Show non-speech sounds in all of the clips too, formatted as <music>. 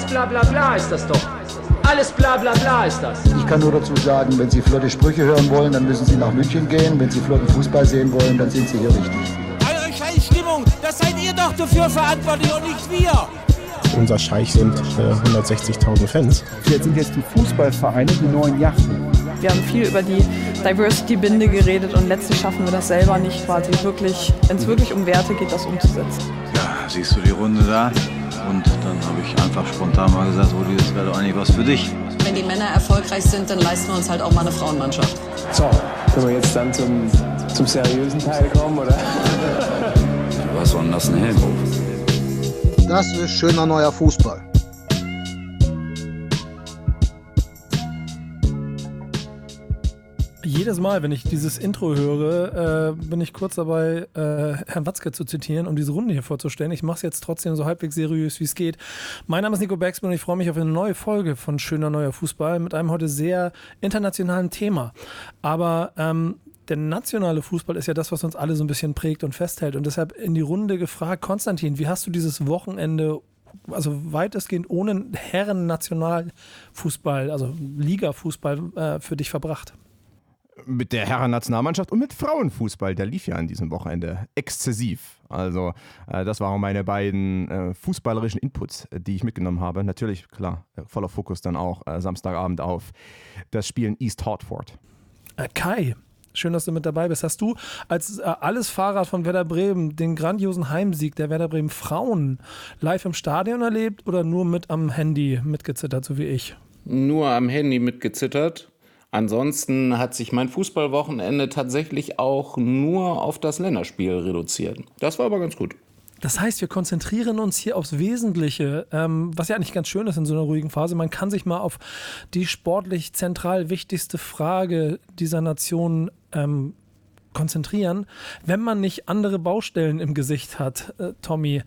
Alles bla bla bla ist das doch. Alles bla bla bla ist das. Ich kann nur dazu sagen, wenn Sie flotte Sprüche hören wollen, dann müssen Sie nach München gehen. Wenn Sie flotten Fußball sehen wollen, dann sind Sie hier richtig. Eure scheiß Stimmung, das seid ihr doch dafür verantwortlich und nicht wir. Unser Scheich sind äh, 160.000 Fans. Jetzt sind jetzt die Fußballvereine die neuen Yachten. Wir haben viel über die Diversity-Binde geredet und letztlich schaffen wir das selber nicht quasi wirklich, wenn es wirklich um Werte geht, das umzusetzen. Ja, siehst du die Runde da? Und dann habe ich einfach spontan mal gesagt, Rudi, das wäre doch eigentlich was für dich. Wenn die Männer erfolgreich sind, dann leisten wir uns halt auch mal eine Frauenmannschaft. So, können wir jetzt dann zum, zum seriösen Teil kommen, oder? Was soll denn das denn helfen? Das ist schöner neuer Fußball. Jedes Mal, wenn ich dieses Intro höre, äh, bin ich kurz dabei, äh, Herrn Watzke zu zitieren, um diese Runde hier vorzustellen. Ich mache es jetzt trotzdem so halbwegs seriös, wie es geht. Mein Name ist Nico Baxman und ich freue mich auf eine neue Folge von Schöner Neuer Fußball mit einem heute sehr internationalen Thema. Aber ähm, der nationale Fußball ist ja das, was uns alle so ein bisschen prägt und festhält. Und deshalb in die Runde gefragt, Konstantin, wie hast du dieses Wochenende also weitestgehend ohne Herren-Nationalfußball, also Liga-Fußball äh, für dich verbracht? Mit der Herren-Nationalmannschaft und mit Frauenfußball, der lief ja an diesem Wochenende exzessiv. Also, äh, das waren meine beiden äh, fußballerischen Inputs, die ich mitgenommen habe. Natürlich, klar, äh, voller Fokus dann auch äh, Samstagabend auf das Spiel in East Hartford. Äh, Kai, Schön, dass du mit dabei bist. Hast du als äh, alles Fahrer von Werder Bremen den grandiosen Heimsieg der Werder Bremen Frauen live im Stadion erlebt oder nur mit am Handy mitgezittert, so wie ich? Nur am Handy mitgezittert. Ansonsten hat sich mein Fußballwochenende tatsächlich auch nur auf das Länderspiel reduziert. Das war aber ganz gut. Das heißt, wir konzentrieren uns hier aufs Wesentliche, ähm, was ja eigentlich ganz schön ist in so einer ruhigen Phase. Man kann sich mal auf die sportlich zentral wichtigste Frage dieser Nation ähm, konzentrieren, wenn man nicht andere Baustellen im Gesicht hat. Äh, Tommy,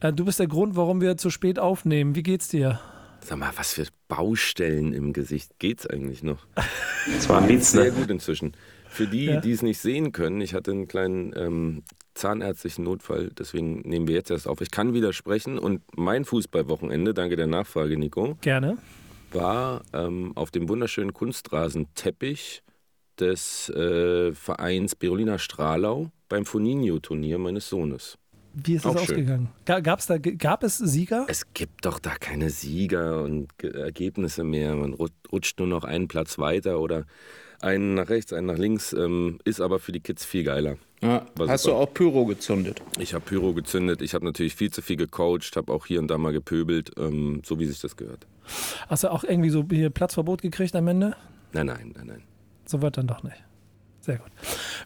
äh, du bist der Grund, warum wir zu spät aufnehmen. Wie geht's dir? Sag mal, was für Baustellen im Gesicht geht's eigentlich noch? <laughs> Das war ein Witz, Sehr ne? gut inzwischen. Für die, Ja. die es nicht sehen können, ich hatte einen kleinen ähm, zahnärztlichen Notfall, deswegen nehmen wir jetzt erst auf. Ich kann widersprechen und mein Fußballwochenende, danke der Nachfrage, Nico, Gerne. war ähm, auf dem wunderschönen Kunstrasenteppich des äh, Vereins Berolina Stralau beim Foninho-Turnier meines Sohnes. Wie ist das schön. ausgegangen? Ga- Gab's da, gab es Sieger? Es gibt doch da keine Sieger und Ge- Ergebnisse mehr. Man rut- rutscht nur noch einen Platz weiter oder einen nach rechts, einen nach links. Ähm, ist aber für die Kids viel geiler. Ja, hast super. du auch Pyro gezündet? Ich habe Pyro gezündet, ich habe natürlich viel zu viel gecoacht, habe auch hier und da mal gepöbelt, ähm, so wie sich das gehört. Hast du auch irgendwie so hier Platzverbot gekriegt am Ende? Nein, nein, nein, nein. So wird dann doch nicht. Sehr gut.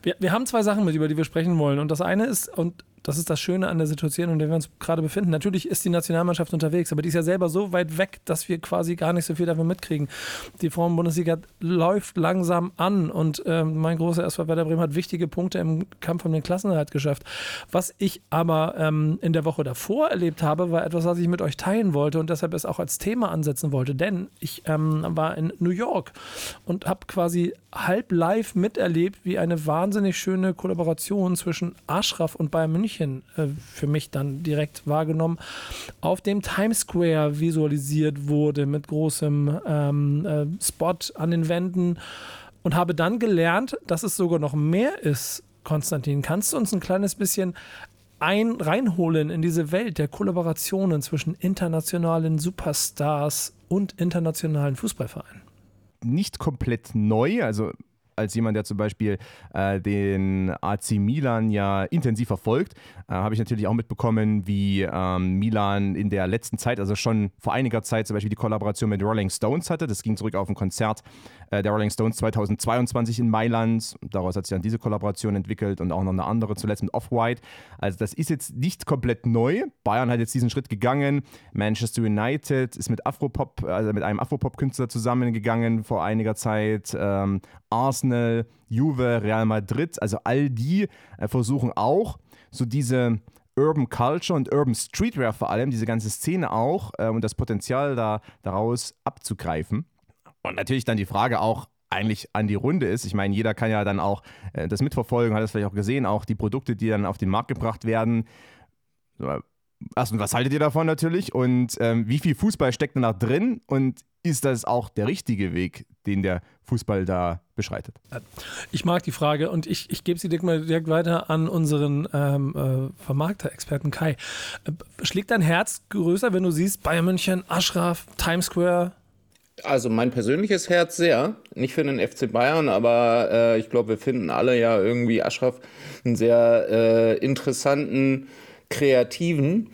Wir, wir haben zwei Sachen mit, über die wir sprechen wollen. Und das eine ist, und das ist das Schöne an der Situation, in der wir uns gerade befinden. Natürlich ist die Nationalmannschaft unterwegs, aber die ist ja selber so weit weg, dass wir quasi gar nicht so viel davon mitkriegen. Die Frauen-Bundesliga läuft langsam an und ähm, mein großer SV Werder Bremen hat wichtige Punkte im Kampf um den Klassenerhalt geschafft. Was ich aber ähm, in der Woche davor erlebt habe, war etwas, was ich mit euch teilen wollte und deshalb es auch als Thema ansetzen wollte. Denn ich ähm, war in New York und habe quasi halb live miterlebt, wie eine wahnsinnig schöne Kollaboration zwischen Ashraf und Bayern München äh, für mich dann direkt wahrgenommen, auf dem Times Square visualisiert wurde mit großem ähm, äh, Spot an den Wänden und habe dann gelernt, dass es sogar noch mehr ist. Konstantin, kannst du uns ein kleines bisschen ein, reinholen in diese Welt der Kollaborationen zwischen internationalen Superstars und internationalen Fußballvereinen? Nicht komplett neu, also als jemand, der zum Beispiel äh, den AC Milan ja intensiv verfolgt, äh, habe ich natürlich auch mitbekommen, wie ähm, Milan in der letzten Zeit, also schon vor einiger Zeit zum Beispiel die Kollaboration mit Rolling Stones hatte. Das ging zurück auf ein Konzert äh, der Rolling Stones 2022 in Mailand. Daraus hat sich dann diese Kollaboration entwickelt und auch noch eine andere, zuletzt mit Off-White. Also das ist jetzt nicht komplett neu. Bayern hat jetzt diesen Schritt gegangen. Manchester United ist mit Afropop, also mit einem Afropop-Künstler zusammengegangen vor einiger Zeit. Ähm, Arsenal, Juve, Real Madrid, also all die äh, versuchen auch so diese Urban Culture und Urban Streetwear vor allem, diese ganze Szene auch äh, und das Potenzial da, daraus abzugreifen. Und natürlich dann die Frage auch eigentlich an die Runde ist. Ich meine, jeder kann ja dann auch äh, das mitverfolgen, hat es vielleicht auch gesehen, auch die Produkte, die dann auf den Markt gebracht werden. So, erstens, was haltet ihr davon natürlich? Und ähm, wie viel Fußball steckt da drin? Und ist das auch der richtige Weg, den der Fußball da beschreitet? Ich mag die Frage und ich, ich gebe sie direkt mal direkt weiter an unseren ähm, äh, Vermarkter-Experten Kai. Äh, schlägt dein Herz größer, wenn du siehst, Bayern München, Aschraf, Times Square? Also mein persönliches Herz sehr. Nicht für den FC Bayern, aber äh, ich glaube, wir finden alle ja irgendwie Aschraf einen sehr äh, interessanten, kreativen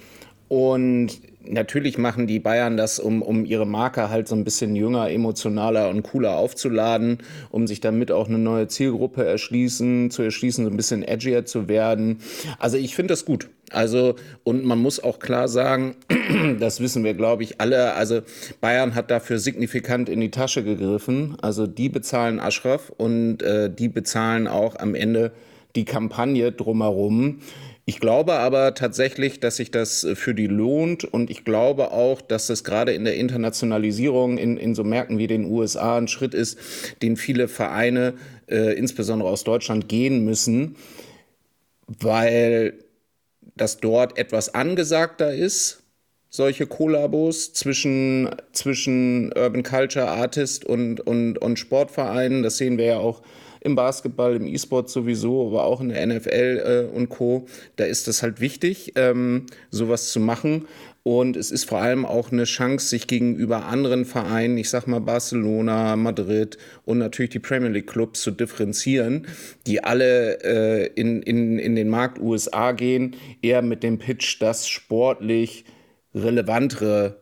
und natürlich machen die Bayern das, um, um ihre Marke halt so ein bisschen jünger, emotionaler und cooler aufzuladen, um sich damit auch eine neue Zielgruppe erschließen, zu erschließen, so ein bisschen edgier zu werden. Also ich finde das gut. Also, und man muss auch klar sagen, <clears throat> das wissen wir, glaube ich, alle. Also, Bayern hat dafür signifikant in die Tasche gegriffen. Also, die bezahlen Aschraf und äh, die bezahlen auch am Ende die Kampagne drumherum. Ich glaube aber tatsächlich, dass sich das äh, für die lohnt und ich glaube auch, dass es gerade in der Internationalisierung in, in so Märkten wie den USA ein Schritt ist, den viele Vereine, äh, insbesondere aus Deutschland, gehen müssen, weil das dort etwas angesagter ist, solche Kollabos zwischen, zwischen Urban Culture Artist und, und, und Sportvereinen. Das sehen wir ja auch im Basketball, im E-Sport sowieso, aber auch in der NFL äh, und Co. Da ist es halt wichtig, ähm, sowas zu machen. Und es ist vor allem auch eine Chance, sich gegenüber anderen Vereinen, ich sag mal Barcelona, Madrid und natürlich die Premier League Clubs zu differenzieren, die alle äh, in, in, in den Markt USA gehen, eher mit dem Pitch, das sportlich relevantere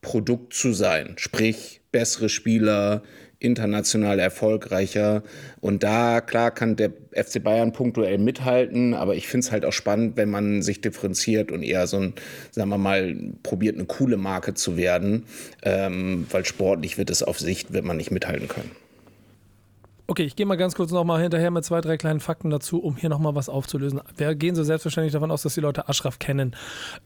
Produkt zu sein. Sprich, bessere Spieler, international erfolgreicher. Und da, klar, kann der FC Bayern punktuell mithalten, aber ich finde es halt auch spannend, wenn man sich differenziert und eher so ein, sagen wir mal, probiert, eine coole Marke zu werden, ähm, weil sportlich wird es auf Sicht, wird man nicht mithalten können. Okay, ich gehe mal ganz kurz nochmal hinterher mit zwei, drei kleinen Fakten dazu, um hier nochmal was aufzulösen. Wir gehen so selbstverständlich davon aus, dass die Leute Aschraf kennen.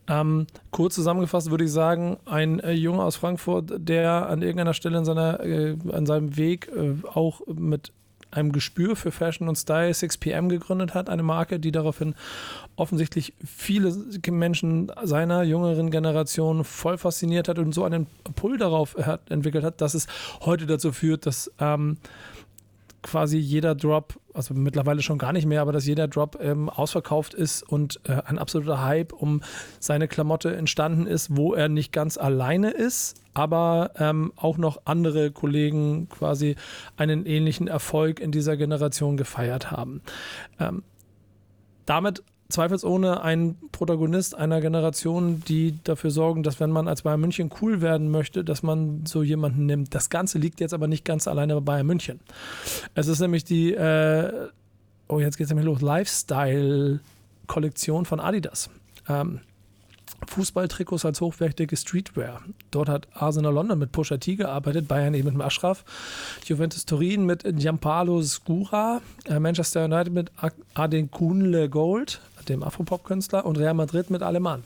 Ähm, kurz zusammengefasst würde ich sagen, ein äh, Junge aus Frankfurt, der an irgendeiner Stelle in seiner, äh, an seinem Weg äh, auch mit einem Gespür für Fashion und Style 6pm gegründet hat, eine Marke, die daraufhin offensichtlich viele Menschen seiner jüngeren Generation voll fasziniert hat und so einen Pull darauf hat, entwickelt hat, dass es heute dazu führt, dass ähm, quasi jeder Drop, also mittlerweile schon gar nicht mehr, aber dass jeder Drop ähm, ausverkauft ist und äh, ein absoluter Hype um seine Klamotte entstanden ist, wo er nicht ganz alleine ist, aber ähm, auch noch andere Kollegen quasi einen ähnlichen Erfolg in dieser Generation gefeiert haben. Ähm, damit zweifelsohne ein Protagonist einer Generation, die dafür sorgen, dass wenn man als Bayern München cool werden möchte, dass man so jemanden nimmt. Das Ganze liegt jetzt aber nicht ganz alleine bei Bayern München. Es ist nämlich die, äh, oh jetzt geht es nämlich los, Lifestyle-Kollektion von Adidas. Ähm, Fußballtrikots als hochwertige Streetwear. Dort hat Arsenal London mit Pusha T gearbeitet, Bayern eben mit Ashraf, Juventus Turin mit Giampaolo Scura, äh, Manchester United mit Adenkunle Gold, dem Afropop-Künstler, und Real Madrid mit Alemann.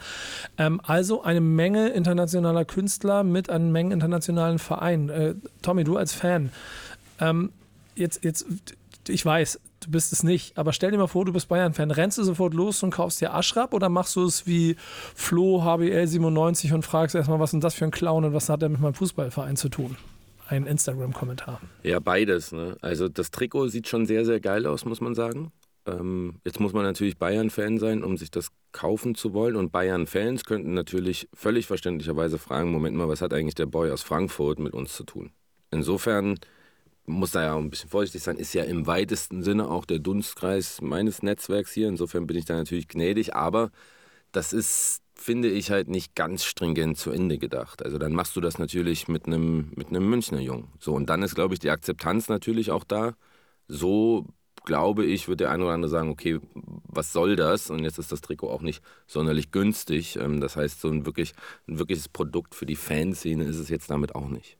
Ähm, also eine Menge internationaler Künstler mit einer Menge internationalen Vereinen. Äh, Tommy, du als Fan, ähm, jetzt, jetzt, ich weiß, du bist es nicht, aber stell dir mal vor, du bist Bayern-Fan. Rennst du sofort los und kaufst dir Aschrab oder machst du es wie Flo HBL 97 und fragst erstmal, was ist denn das für ein Clown und was hat er mit meinem Fußballverein zu tun? Ein Instagram-Kommentar. Ja, beides. Ne? Also das Trikot sieht schon sehr, sehr geil aus, muss man sagen. Ähm, jetzt muss man natürlich Bayern-Fan sein, um sich das kaufen zu wollen. Und Bayern-Fans könnten natürlich völlig verständlicherweise fragen, Moment mal, was hat eigentlich der Boy aus Frankfurt mit uns zu tun? Insofern muss da ja auch ein bisschen vorsichtig sein, ist ja im weitesten Sinne auch der Dunstkreis meines Netzwerks hier. Insofern bin ich da natürlich gnädig, aber das ist, finde ich, halt nicht ganz stringent zu Ende gedacht. Also dann machst du das natürlich mit einem, mit einem Münchner Jungen. So, und dann ist, glaube ich, die Akzeptanz natürlich auch da. So glaube ich, wird der eine oder andere sagen, okay, was soll das? Und jetzt ist das Trikot auch nicht sonderlich günstig. Ähm, das heißt, so ein, wirklich, ein wirkliches Produkt für die Fanszene ist es jetzt damit auch nicht.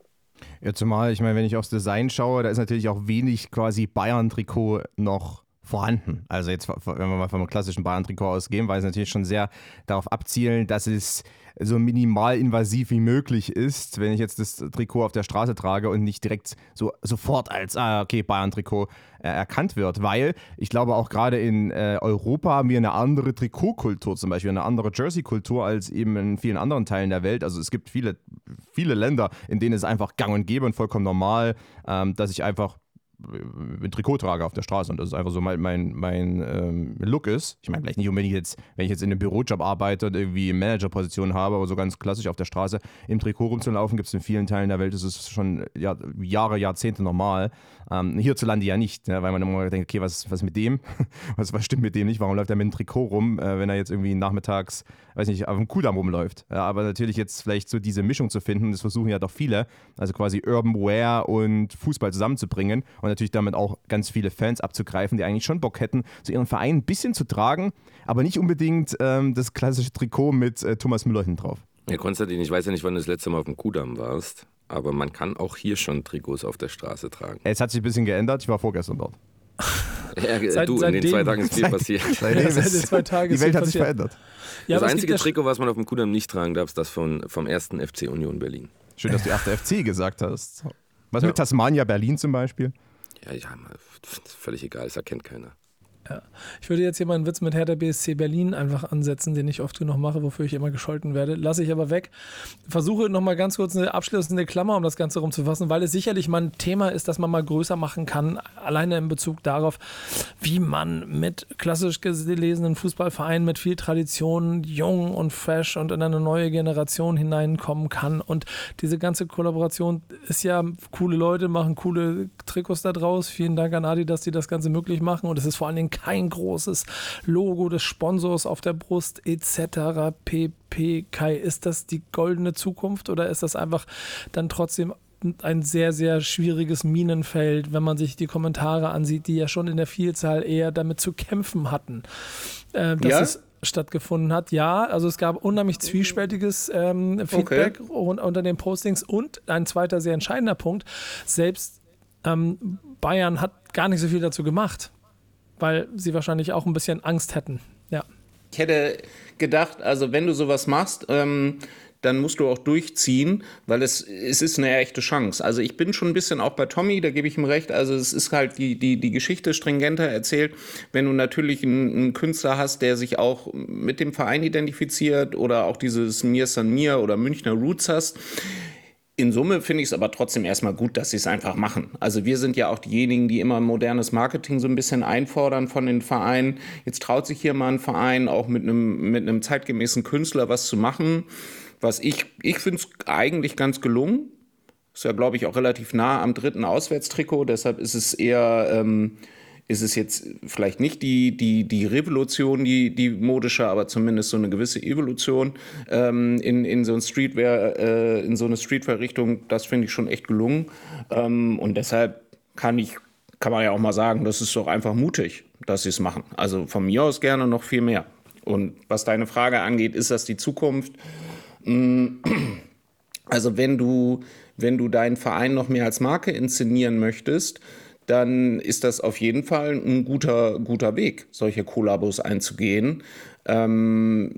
Ja, zumal, ich meine, wenn ich aufs Design schaue, da ist natürlich auch wenig quasi Bayern-Trikot noch vorhanden. Also jetzt, wenn wir mal vom klassischen Bayern-Trikot ausgehen, weil es natürlich schon sehr darauf abzielen, dass es so minimal invasiv wie möglich ist, wenn ich jetzt das Trikot auf der Straße trage und nicht direkt so sofort als, ah, okay, Bayern-Trikot äh, erkannt wird, weil ich glaube auch gerade in äh, Europa haben wir eine andere Trikotkultur zum Beispiel, eine andere Jersey-Kultur als eben in vielen anderen Teilen der Welt. Also es gibt viele, viele Länder, in denen es einfach gang und gäbe und vollkommen normal, ähm, dass ich einfach ein Trikot trage auf der Straße und das ist einfach so mein, mein, mein ähm, Look ist. Ich meine, vielleicht nicht unbedingt jetzt, wenn ich jetzt in einem Bürojob arbeite und irgendwie Managerposition habe, aber so ganz klassisch auf der Straße im Trikot rumzulaufen, gibt es in vielen Teilen der Welt, das ist schon ja, Jahre, Jahrzehnte normal. Ähm, hierzulande ja nicht, ja, weil man immer denkt, okay, was, was mit dem? <laughs> was, was stimmt mit dem nicht? Warum läuft er mit einem Trikot rum, äh, wenn er jetzt irgendwie nachmittags, weiß nicht, auf dem Kudamm rumläuft? Ja, aber natürlich jetzt vielleicht so diese Mischung zu finden, das versuchen ja doch viele, also quasi Urban Wear und Fußball zusammenzubringen und natürlich damit auch ganz viele Fans abzugreifen, die eigentlich schon Bock hätten, so ihren Verein ein bisschen zu tragen, aber nicht unbedingt ähm, das klassische Trikot mit äh, Thomas Müller hinten drauf. Ja, Konstantin, ich weiß ja nicht, wann du das letzte Mal auf dem Kudamm warst, aber man kann auch hier schon Trikots auf der Straße tragen. Es hat sich ein bisschen geändert, ich war vorgestern dort. <laughs> Ja, Seit, du, in den zwei Tagen ist viel passiert. <laughs> Seitdem ja, seit den zwei Tagen die Welt hat passiert. sich verändert. Ja, das einzige ja Trikot, was man auf dem Kudamm nicht tragen darf, ist das von, vom ersten FC Union Berlin. Schön, dass du erste FC gesagt hast. Was mit Tasmania Berlin zum Beispiel? Ja, ja, völlig egal, das erkennt keiner. Ja. Ich würde jetzt hier mal einen Witz mit Hertha BSC Berlin einfach ansetzen, den ich oft genug mache, wofür ich immer gescholten werde. Lasse ich aber weg. Versuche nochmal ganz kurz eine abschließende Klammer, um das Ganze rumzufassen, weil es sicherlich mal ein Thema ist, das man mal größer machen kann, alleine in Bezug darauf, wie man mit klassisch gelesenen Fußballvereinen mit viel Tradition, jung und fresh und in eine neue Generation hineinkommen kann. Und diese ganze Kollaboration ist ja, coole Leute machen coole Trikots da draus. Vielen Dank an Adi, dass die das Ganze möglich machen. Und es ist vor allen Dingen kein großes Logo des Sponsors auf der Brust etc. pp. Kai, ist das die goldene Zukunft oder ist das einfach dann trotzdem ein sehr, sehr schwieriges Minenfeld, wenn man sich die Kommentare ansieht, die ja schon in der Vielzahl eher damit zu kämpfen hatten, äh, dass Ja? es stattgefunden hat. Ja, also es gab unheimlich zwiespältiges ähm, Feedback un- unter den Postings und ein zweiter sehr entscheidender Punkt, selbst ähm, Bayern hat gar nicht so viel dazu gemacht, weil sie wahrscheinlich auch ein bisschen Angst hätten. Ja. Ich hätte gedacht, also wenn du sowas machst, ähm, dann musst du auch durchziehen, weil es, es ist eine echte Chance. Also ich bin schon ein bisschen auch bei Tommy, da gebe ich ihm recht. Also es ist halt die, die, die Geschichte stringenter erzählt. Wenn du natürlich einen, einen Künstler hast, der sich auch mit dem Verein identifiziert oder auch dieses Mir San Mir oder Münchner Roots hast, in Summe finde ich es aber trotzdem erstmal gut, dass sie es einfach machen. Also wir sind ja auch diejenigen, die immer modernes Marketing so ein bisschen einfordern von den Vereinen. Jetzt traut sich hier mal ein Verein auch mit einem, mit einem zeitgemäßen Künstler was zu machen. Was ich, ich finde es eigentlich ganz gelungen. Ist ja, glaube ich, auch relativ nah am dritten Auswärtstrikot. Deshalb ist es eher, ähm, ist es jetzt vielleicht nicht die, die, die Revolution, die, die modische, aber zumindest so eine gewisse Evolution ähm, in, in so ein Streetwear, äh, in so eine Streetwear-Richtung. Das finde ich schon echt gelungen. Ähm, und deshalb kann ich, kann man ja auch mal sagen, das ist doch einfach mutig, dass sie es machen. Also von mir aus gerne noch viel mehr. Und was deine Frage angeht, ist das die Zukunft? <clears throat> Also wenn du, wenn du deinen Verein noch mehr als Marke inszenieren möchtest, dann ist das auf jeden Fall ein guter, guter Weg, solche Kollabos einzugehen. Ähm,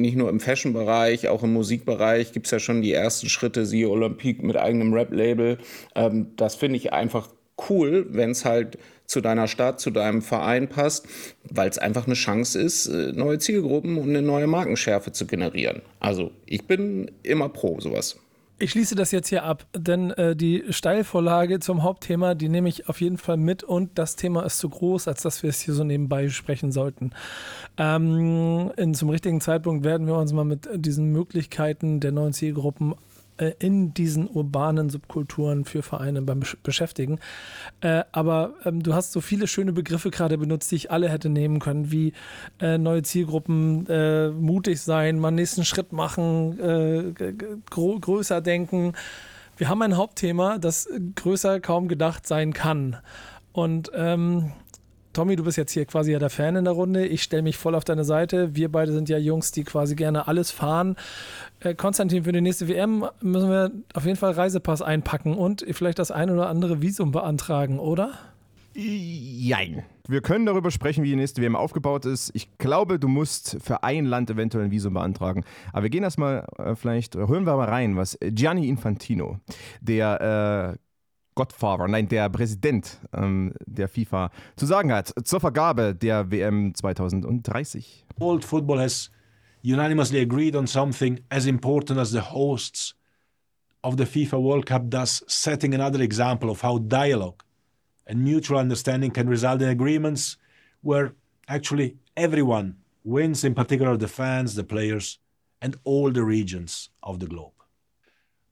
nicht nur im Fashion-Bereich, auch im Musikbereich gibt es ja schon die ersten Schritte, siehe Olympique mit eigenem Rap-Label. Ähm, das finde ich einfach cool, wenn es halt zu deiner Stadt, zu deinem Verein passt, weil es einfach eine Chance ist, äh, neue Zielgruppen und eine neue Markenschärfe zu generieren. Also ich bin immer pro sowas. Ich schließe das jetzt hier ab, denn äh, die Steilvorlage zum Hauptthema, die nehme ich auf jeden Fall mit und das Thema ist zu groß, als dass wir es hier so nebenbei sprechen sollten. Ähm, in, zum richtigen Zeitpunkt werden wir uns mal mit diesen Möglichkeiten der neuen Zielgruppen in diesen urbanen Subkulturen für Vereine beim Besch- beschäftigen. Äh, aber ähm, du hast so viele schöne Begriffe gerade benutzt, die ich alle hätte nehmen können, wie äh, neue Zielgruppen, äh, mutig sein, mal nächsten Schritt machen, äh, größer denken. Wir haben ein Hauptthema, das größer kaum gedacht sein kann. Und ähm, Tommy, du bist jetzt hier quasi ja der Fan in der Runde. Ich stelle mich voll auf deine Seite. Wir beide sind ja Jungs, die quasi gerne alles fahren. Äh, Konstantin, für die nächste WM müssen wir auf jeden Fall Reisepass einpacken und vielleicht das ein oder andere Visum beantragen, oder? Jein. Wir können darüber sprechen, wie die nächste WM aufgebaut ist. Ich glaube, du musst für ein Land eventuell ein Visum beantragen. Aber wir gehen erstmal äh, vielleicht, hören wir mal rein, was Gianni Infantino, der äh, Godfather, nein, der Präsident ähm, der FIFA zu sagen hat zur Vergabe der WM 2030. World football has unanimously agreed on something as important as the hosts of the FIFA World Cup, thus setting another example of how dialogue and mutual understanding can result in agreements where actually everyone wins, in particular the fans, the players, and all the regions of the globe.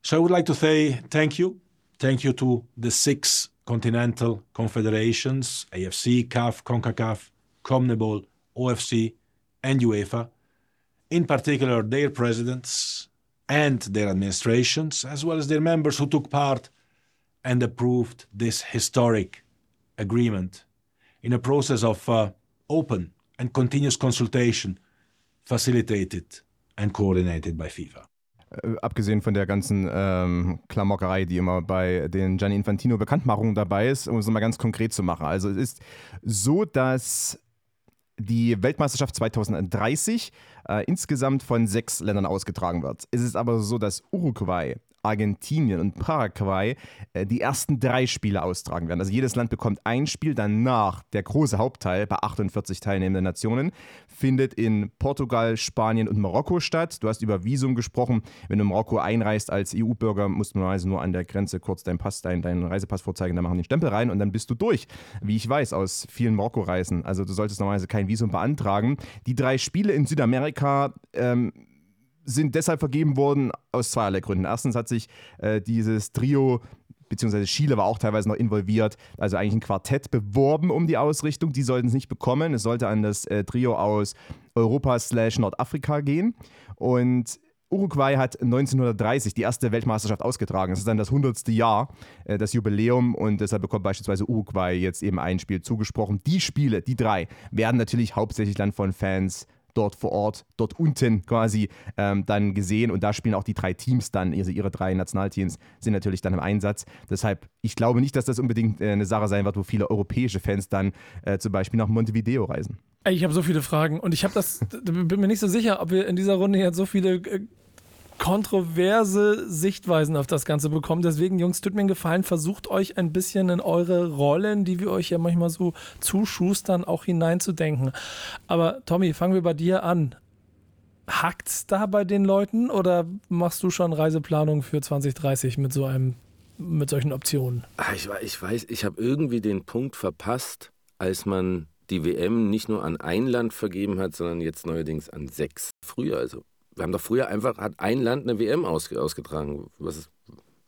So I would like to say thank you. Thank you to the six continental confederations AFC, CAF, CONCACAF, CONMEBOL, OFC, and UEFA, in particular their presidents and their administrations, as well as their members who took part and approved this historic agreement in a process of uh, open and continuous consultation facilitated and coordinated by FIFA. Äh, abgesehen von der ganzen ähm, Klamockerei, die immer bei den Gianni Infantino Bekanntmachungen dabei ist, um es mal ganz konkret zu machen. Also es ist so, dass die Weltmeisterschaft 2030 äh, insgesamt von sechs Ländern ausgetragen wird. Es ist aber so, dass Uruguay Argentinien und Paraguay äh, die ersten drei Spiele austragen werden. Also jedes Land bekommt ein Spiel, danach der große Hauptteil bei 48 teilnehmenden Nationen findet in Portugal, Spanien und Marokko statt. Du hast über Visum gesprochen. Wenn du in Marokko einreist als EU-Bürger, musst du normalerweise nur an der Grenze kurz deinen Pass, deinen, deinen Reisepass vorzeigen, dann machen die den Stempel rein und dann bist du durch. Wie ich weiß aus vielen Marokko-Reisen. Also du solltest normalerweise kein Visum beantragen. Die drei Spiele in Südamerika ähm, sind deshalb vergeben worden aus zweierlei Gründen. Erstens hat sich äh, dieses Trio beziehungsweise Chile war auch teilweise noch involviert, also eigentlich ein Quartett beworben um die Ausrichtung. Die sollten es nicht bekommen. Es sollte an das äh, Trio aus Europa slash Nordafrika gehen. Und Uruguay hat 1930 die erste Weltmeisterschaft ausgetragen. Das ist dann das 100. Jahr, äh, das Jubiläum und deshalb bekommt beispielsweise Uruguay jetzt eben ein Spiel zugesprochen. Die Spiele, die drei, werden natürlich hauptsächlich dann von Fans dort vor Ort, dort unten quasi ähm, dann gesehen. Und da spielen auch die drei Teams dann, also ihre drei Nationalteams sind natürlich dann im Einsatz. Deshalb, ich glaube nicht, dass das unbedingt äh, eine Sache sein wird, wo viele europäische Fans dann äh, zum Beispiel nach Montevideo reisen. Ich habe so viele Fragen und ich habe das, <laughs> bin mir nicht so sicher, ob wir in dieser Runde jetzt so viele äh, kontroverse Sichtweisen auf das Ganze bekommen. Deswegen, Jungs, tut mir einen Gefallen, versucht euch ein bisschen in eure Rollen, die wir euch ja manchmal so zuschustern, auch hineinzudenken. Aber Tommy, fangen wir bei dir an. Hackt's da bei den Leuten oder machst du schon Reiseplanung für 2030 mit so einem, mit solchen Optionen? Ah, ich, ich weiß, ich habe irgendwie den Punkt verpasst, als man die WM nicht nur an ein Land vergeben hat, sondern jetzt neuerdings an sechs. Früher also wir haben doch früher einfach, hat ein Land eine WM ausge, ausgetragen. Was ist,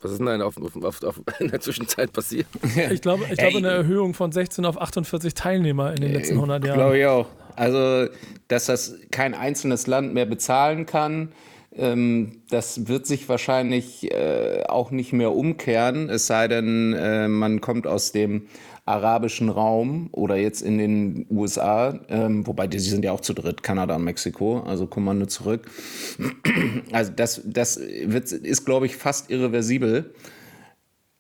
was ist denn da auf, auf, auf, <laughs> in der Zwischenzeit passiert? Ich glaube, ich glaube eine Erhöhung von 16 auf 48 Teilnehmer in den letzten 100 Jahren. Glaube ich auch. Also, dass das kein einzelnes Land mehr bezahlen kann, ähm, das wird sich wahrscheinlich äh, auch nicht mehr umkehren, es sei denn, äh, man kommt aus dem arabischen Raum oder jetzt in den USA, ähm, wobei die sind ja auch zu dritt, Kanada und Mexiko, also Kommando zurück. <clears throat> Also das, das wird, ist, glaube ich, fast irreversibel.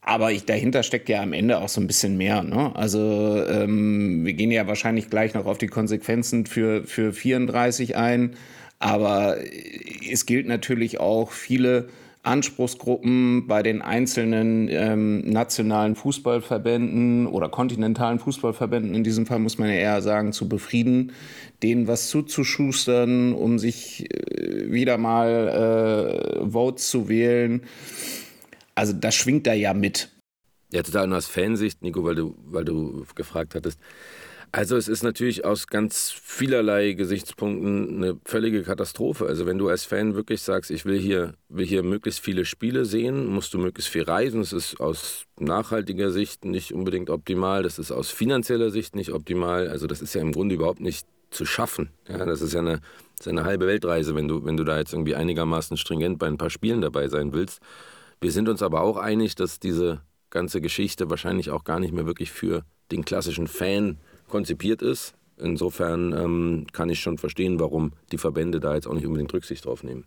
Aber ich, dahinter steckt ja am Ende auch so ein bisschen mehr. Ne? Also ähm, wir gehen ja wahrscheinlich gleich noch auf die Konsequenzen für, für 34 ein. Aber es gilt natürlich auch viele Anspruchsgruppen bei den einzelnen ähm, nationalen Fußballverbänden oder kontinentalen Fußballverbänden, in diesem Fall muss man ja eher sagen, zu befrieden, denen was zuzuschustern, um sich äh, wieder mal äh, Votes zu wählen. Also das schwingt da ja mit. Ja, total. Und aus Fansicht, Nico, weil du, weil du gefragt hattest, also es ist natürlich aus ganz vielerlei Gesichtspunkten eine völlige Katastrophe. Also wenn du als Fan wirklich sagst, ich will hier, will hier möglichst viele Spiele sehen, musst du möglichst viel reisen. Das ist aus nachhaltiger Sicht nicht unbedingt optimal. Das ist aus finanzieller Sicht nicht optimal. Also das ist ja im Grunde überhaupt nicht zu schaffen. Ja, das ist ja eine, ist eine halbe Weltreise, wenn du, wenn du da jetzt irgendwie einigermaßen stringent bei ein paar Spielen dabei sein willst. Wir sind uns aber auch einig, dass diese ganze Geschichte wahrscheinlich auch gar nicht mehr wirklich für den klassischen Fan konzipiert ist. Insofern ähm, kann ich schon verstehen, warum die Verbände da jetzt auch nicht unbedingt Rücksicht drauf nehmen.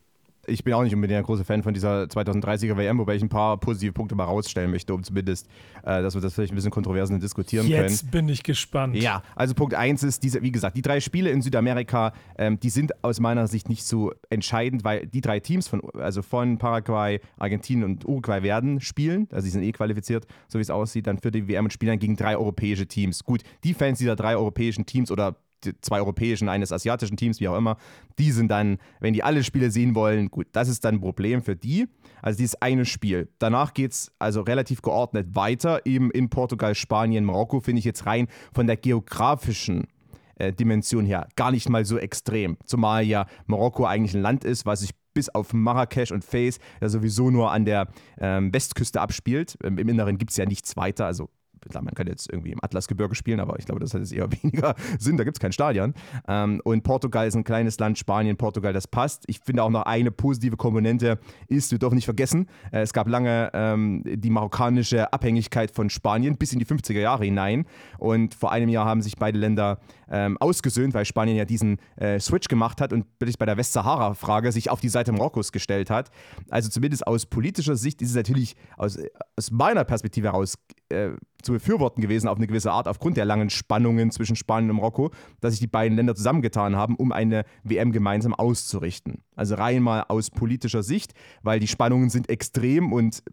Ich bin auch nicht unbedingt ein großer Fan von dieser 2030er WM, wobei ich ein paar positive Punkte mal rausstellen möchte, um zumindest, äh, dass wir das vielleicht ein bisschen kontroverser diskutieren Jetzt können. Jetzt bin ich gespannt. Ja, also Punkt 1 ist, diese, wie gesagt, die drei Spiele in Südamerika, ähm, die sind aus meiner Sicht nicht so entscheidend, weil die drei Teams von, also von Paraguay, Argentinien und Uruguay werden spielen, also die sind eh qualifiziert, so wie es aussieht, dann für die WM und spielen dann gegen drei europäische Teams. Gut, die Fans dieser drei europäischen Teams oder zwei europäischen, eines asiatischen Teams, wie auch immer, die sind dann, wenn die alle Spiele sehen wollen, gut, das ist dann ein Problem für die. Also dieses eine Spiel. Danach geht es also relativ geordnet weiter, eben in Portugal, Spanien, Marokko, finde ich jetzt rein von der geografischen äh, Dimension her gar nicht mal so extrem. Zumal ja Marokko eigentlich ein Land ist, was sich bis auf Marrakesch und Fez ja sowieso nur an der ähm, Westküste abspielt. Ähm, Im Inneren gibt es ja nichts weiter, also klar, man kann jetzt irgendwie im Atlasgebirge spielen, aber ich glaube, das hat jetzt eher <laughs> weniger Sinn, da gibt es kein Stadion. Ähm, und Portugal ist ein kleines Land, Spanien, Portugal, das passt. Ich finde auch noch eine positive Komponente ist, wir dürfen nicht vergessen, äh, es gab lange ähm, die marokkanische Abhängigkeit von Spanien bis in die 50er Jahre hinein. Und vor einem Jahr haben sich beide Länder ähm, ausgesöhnt, weil Spanien ja diesen äh, Switch gemacht hat und wirklich bei der Westsahara-Frage sich auf die Seite Marokkos gestellt hat. Also zumindest aus politischer Sicht ist es natürlich aus, aus meiner Perspektive heraus äh, zu befürworten gewesen auf eine gewisse Art aufgrund der langen Spannungen zwischen Spanien und Marokko, dass sich die beiden Länder zusammengetan haben, um eine WM gemeinsam auszurichten. Also rein mal aus politischer Sicht, weil die Spannungen sind extrem und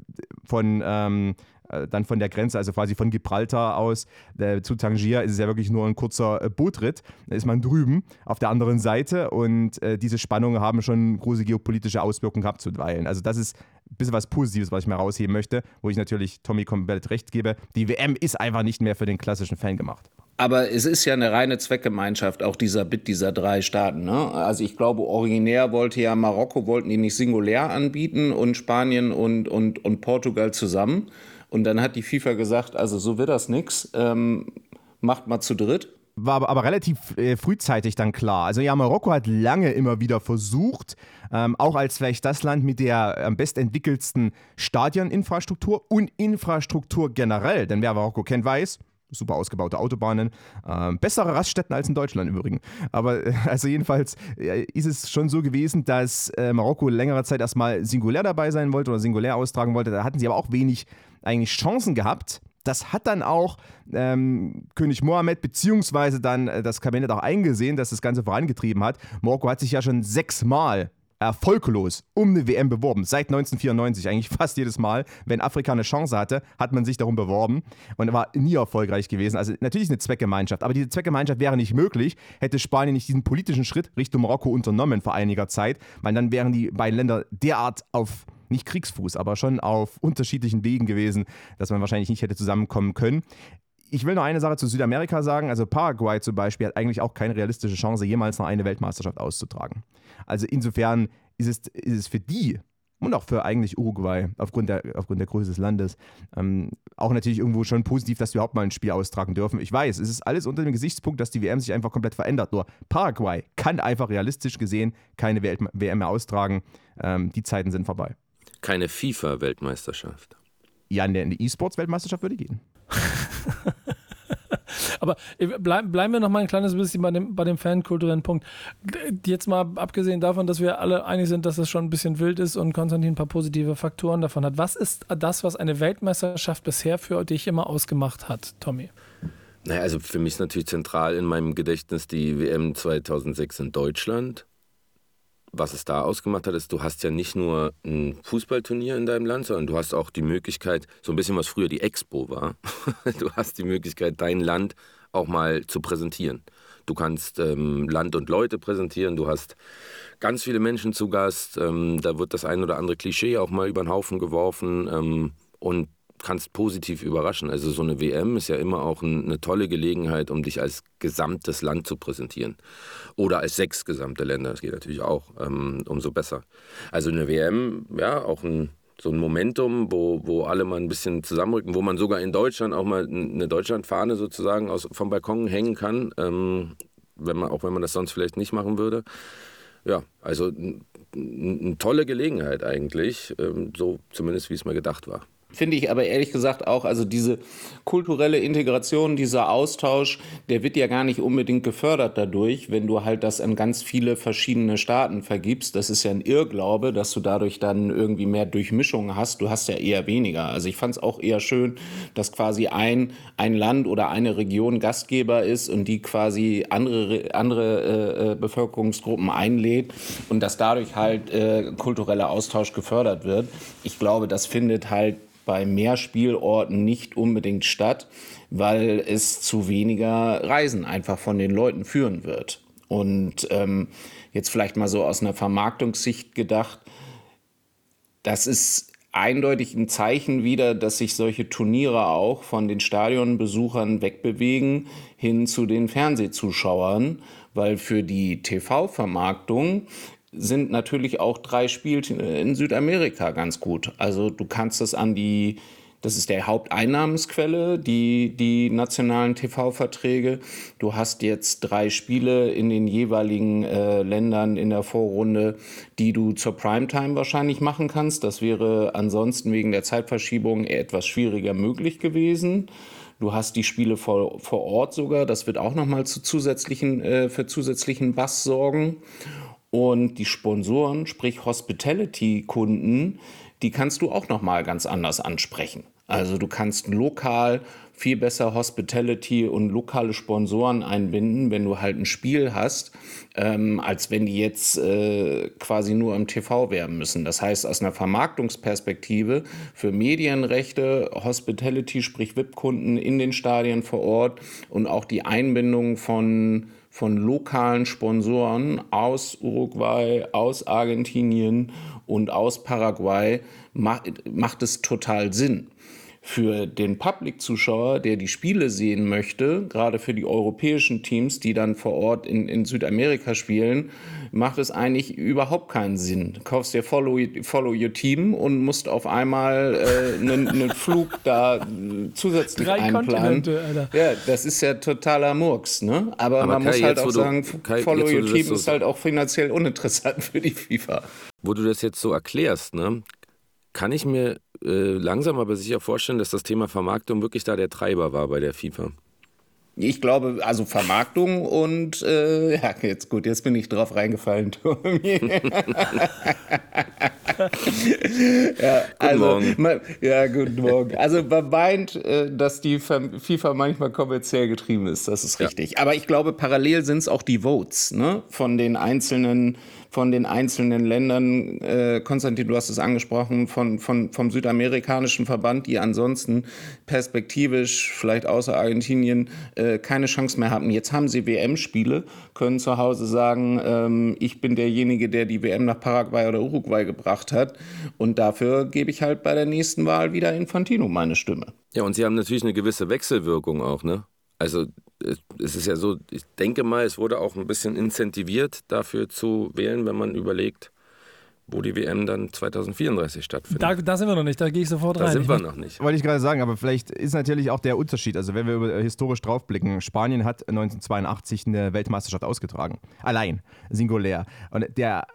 von ähm, äh, dann von der Grenze, also quasi von Gibraltar aus äh, zu Tangier, ist es ja wirklich nur ein kurzer äh, Bootritt. Da ist man drüben auf der anderen Seite und äh, diese Spannungen haben schon große geopolitische Auswirkungen gehabt zuweilen. Also das ist ein bisschen was Positives, was ich mal rausheben möchte, wo ich natürlich Tommy komplett recht gebe. Die WM ist einfach nicht mehr für den klassischen Fan gemacht. Aber es ist ja eine reine Zweckgemeinschaft, auch dieser Bit dieser drei Staaten. Ne? Also ich glaube, originär wollte ja Marokko, wollten die nicht singulär anbieten und Spanien und, und, und Portugal zusammen. Und dann hat die FIFA gesagt, also so wird das nix, ähm, macht mal zu dritt. War aber, aber relativ äh, frühzeitig dann klar. Also ja, Marokko hat lange immer wieder versucht, ähm, auch als vielleicht das Land mit der am bestentwickelsten Stadioninfrastruktur und Infrastruktur generell. Denn wer Marokko kennt, weiß, super ausgebaute Autobahnen, ähm, bessere Raststätten als in Deutschland im Übrigen. Aber äh, also jedenfalls äh, ist es schon so gewesen, dass äh, Marokko längere Zeit erstmal singulär dabei sein wollte oder singulär austragen wollte. Da hatten sie aber auch wenig eigentlich Chancen gehabt. Das hat dann auch ähm, König Mohammed beziehungsweise dann äh, das Kabinett auch eingesehen, dass das Ganze vorangetrieben hat. Marokko hat sich ja schon sechsmal erfolglos um eine WM beworben. Seit 1994, eigentlich <laughs> fast jedes Mal. Wenn Afrika eine Chance hatte, hat man sich darum beworben und war nie erfolgreich gewesen. Also natürlich eine Zweckgemeinschaft, aber diese Zweckgemeinschaft wäre nicht möglich, hätte Spanien nicht diesen politischen Schritt Richtung Marokko unternommen vor einiger Zeit, weil dann wären die beiden Länder derart auf nicht Kriegsfuß, aber schon auf unterschiedlichen Wegen gewesen, dass man wahrscheinlich nicht hätte zusammenkommen können ich will noch eine Sache zu Südamerika sagen. Also Paraguay zum Beispiel hat eigentlich auch keine realistische Chance, jemals noch eine Weltmeisterschaft auszutragen. Also insofern ist es, ist es für die und auch für eigentlich Uruguay aufgrund der, aufgrund der Größe des Landes ähm, auch natürlich irgendwo schon positiv, dass wir überhaupt mal ein Spiel austragen dürfen. Ich weiß, es ist alles unter dem Gesichtspunkt, dass die WM sich einfach komplett verändert. Nur Paraguay kann einfach realistisch gesehen keine WM mehr austragen. Ähm, die Zeiten sind vorbei. Keine FIFA-Weltmeisterschaft. Ja, eine E-Sports-Weltmeisterschaft würde gehen. <laughs> Aber bleib, bleiben wir noch mal ein kleines bisschen bei dem, bei dem fankulturellen Punkt. Jetzt mal abgesehen davon, dass wir alle einig sind, dass das schon ein bisschen wild ist und Konstantin ein paar positive Faktoren davon hat. Was ist das, was eine Weltmeisterschaft bisher für dich immer ausgemacht hat, Tommy? Naja, also für mich ist natürlich zentral in meinem Gedächtnis die WM 2006 in Deutschland was es da ausgemacht hat, ist, du hast ja nicht nur ein Fußballturnier in deinem Land, sondern du hast auch die Möglichkeit, so ein bisschen was früher die Expo war, <laughs> du hast die Möglichkeit, dein Land auch mal zu präsentieren. Du kannst ähm, Land und Leute präsentieren, du hast ganz viele Menschen zu Gast, ähm, da wird das ein oder andere Klischee auch mal über den Haufen geworfen ähm, und kannst positiv überraschen. Also so eine WM ist ja immer auch eine tolle Gelegenheit, um dich als gesamtes Land zu präsentieren. Oder als sechs gesamte Länder, das geht natürlich auch, ähm, umso besser. Also eine WM, ja, auch ein, so ein Momentum, wo, wo alle mal ein bisschen zusammenrücken, wo man sogar in Deutschland auch mal eine Deutschlandfahne sozusagen aus, vom Balkon hängen kann, ähm, wenn man, auch wenn man das sonst vielleicht nicht machen würde. Ja, also eine tolle Gelegenheit eigentlich, ähm, so zumindest wie es mal gedacht war. Finde ich aber ehrlich gesagt auch, also diese kulturelle Integration, dieser Austausch, der wird ja gar nicht unbedingt gefördert dadurch, wenn du halt das an ganz viele verschiedene Staaten vergibst. Das ist ja ein Irrglaube, dass du dadurch dann irgendwie mehr Durchmischung hast. Du hast ja eher weniger. Also ich fand es auch eher schön, dass quasi ein, ein Land oder eine Region Gastgeber ist und die quasi andere, andere äh, äh Bevölkerungsgruppen einlädt und dass dadurch halt äh, kultureller Austausch gefördert wird. Ich glaube, das findet halt bei mehr Spielorten nicht unbedingt statt, weil es zu weniger Reisen einfach von den Leuten führen wird. Und ähm, jetzt vielleicht mal so aus einer Vermarktungssicht gedacht, das ist eindeutig ein Zeichen wieder, dass sich solche Turniere auch von den Stadionbesuchern wegbewegen hin zu den Fernsehzuschauern, weil für die TV-Vermarktung sind natürlich auch drei Spiele in Südamerika ganz gut. Also du kannst das an die, das ist der Haupteinnahmensquelle, die, die nationalen TV-Verträge. Du hast jetzt drei Spiele in den jeweiligen äh, Ländern in der Vorrunde, die du zur Primetime wahrscheinlich machen kannst. Das wäre ansonsten wegen der Zeitverschiebung etwas schwieriger möglich gewesen. Du hast die Spiele vor, vor Ort sogar. Das wird auch nochmal zu zusätzlichen, äh, für zusätzlichen Bass sorgen. Und die Sponsoren, sprich Hospitality-Kunden, die kannst du auch noch mal ganz anders ansprechen. Also du kannst lokal viel besser Hospitality und lokale Sponsoren einbinden, wenn du halt ein Spiel hast, ähm, als wenn die jetzt äh, quasi nur im TV werben müssen. Das heißt, aus einer Vermarktungsperspektive für Medienrechte, Hospitality, sprich VIP-Kunden in den Stadien vor Ort und auch die Einbindung von von lokalen Sponsoren aus Uruguay, aus Argentinien und aus Paraguay macht, macht es total Sinn. Für den Public-Zuschauer, der die Spiele sehen möchte, gerade für die europäischen Teams, die dann vor Ort in, in Südamerika spielen, macht es eigentlich überhaupt keinen Sinn. Du kaufst dir Follow, Follow Your Team und musst auf einmal einen äh, ne Flug da äh, zusätzlich Drei einplanen. Ja, das ist ja totaler Murks, ne? Aber, Aber man Kai, muss halt auch sagen, Kai, Follow Your Team so ist halt auch finanziell uninteressant für die FIFA. Wo du das jetzt so erklärst, ne? Kann ich mir äh, langsam aber sicher vorstellen, dass das Thema Vermarktung wirklich da der Treiber war bei der FIFA. Ich glaube, also Vermarktung und äh, ja, jetzt gut, jetzt bin ich drauf reingefallen, <laughs> <laughs> ja, guten also, Morgen. Man, ja, guten Morgen. Also man meint, äh, dass die FIFA manchmal kommerziell getrieben ist, das ist richtig. Ja. Aber ich glaube, parallel sind es auch die Votes ne, von den einzelnen von den einzelnen Ländern, äh, Konstantin, du hast es angesprochen, von, von, vom südamerikanischen Verband, die ansonsten perspektivisch, vielleicht außer Argentinien, äh, keine Chance mehr hatten. Jetzt haben sie WM-Spiele, können zu Hause sagen, ähm, ich bin derjenige, der die WM nach Paraguay oder Uruguay gebracht hat. Und dafür gebe ich halt bei der nächsten Wahl wieder Infantino meine Stimme. Ja, und sie haben natürlich eine gewisse Wechselwirkung auch, ne? Also es ist ja so, ich denke mal, es wurde auch ein bisschen incentiviert, dafür zu wählen, wenn man überlegt, wo die WM dann 2034 stattfindet. Da, da sind wir noch nicht, da gehe ich sofort da rein. Da sind wir noch nicht. Wollte ich gerade sagen, aber vielleicht ist natürlich auch der Unterschied, also wenn wir äh, historisch draufblicken, Spanien hat 1982 eine Weltmeisterschaft ausgetragen. Allein, singulär. Und der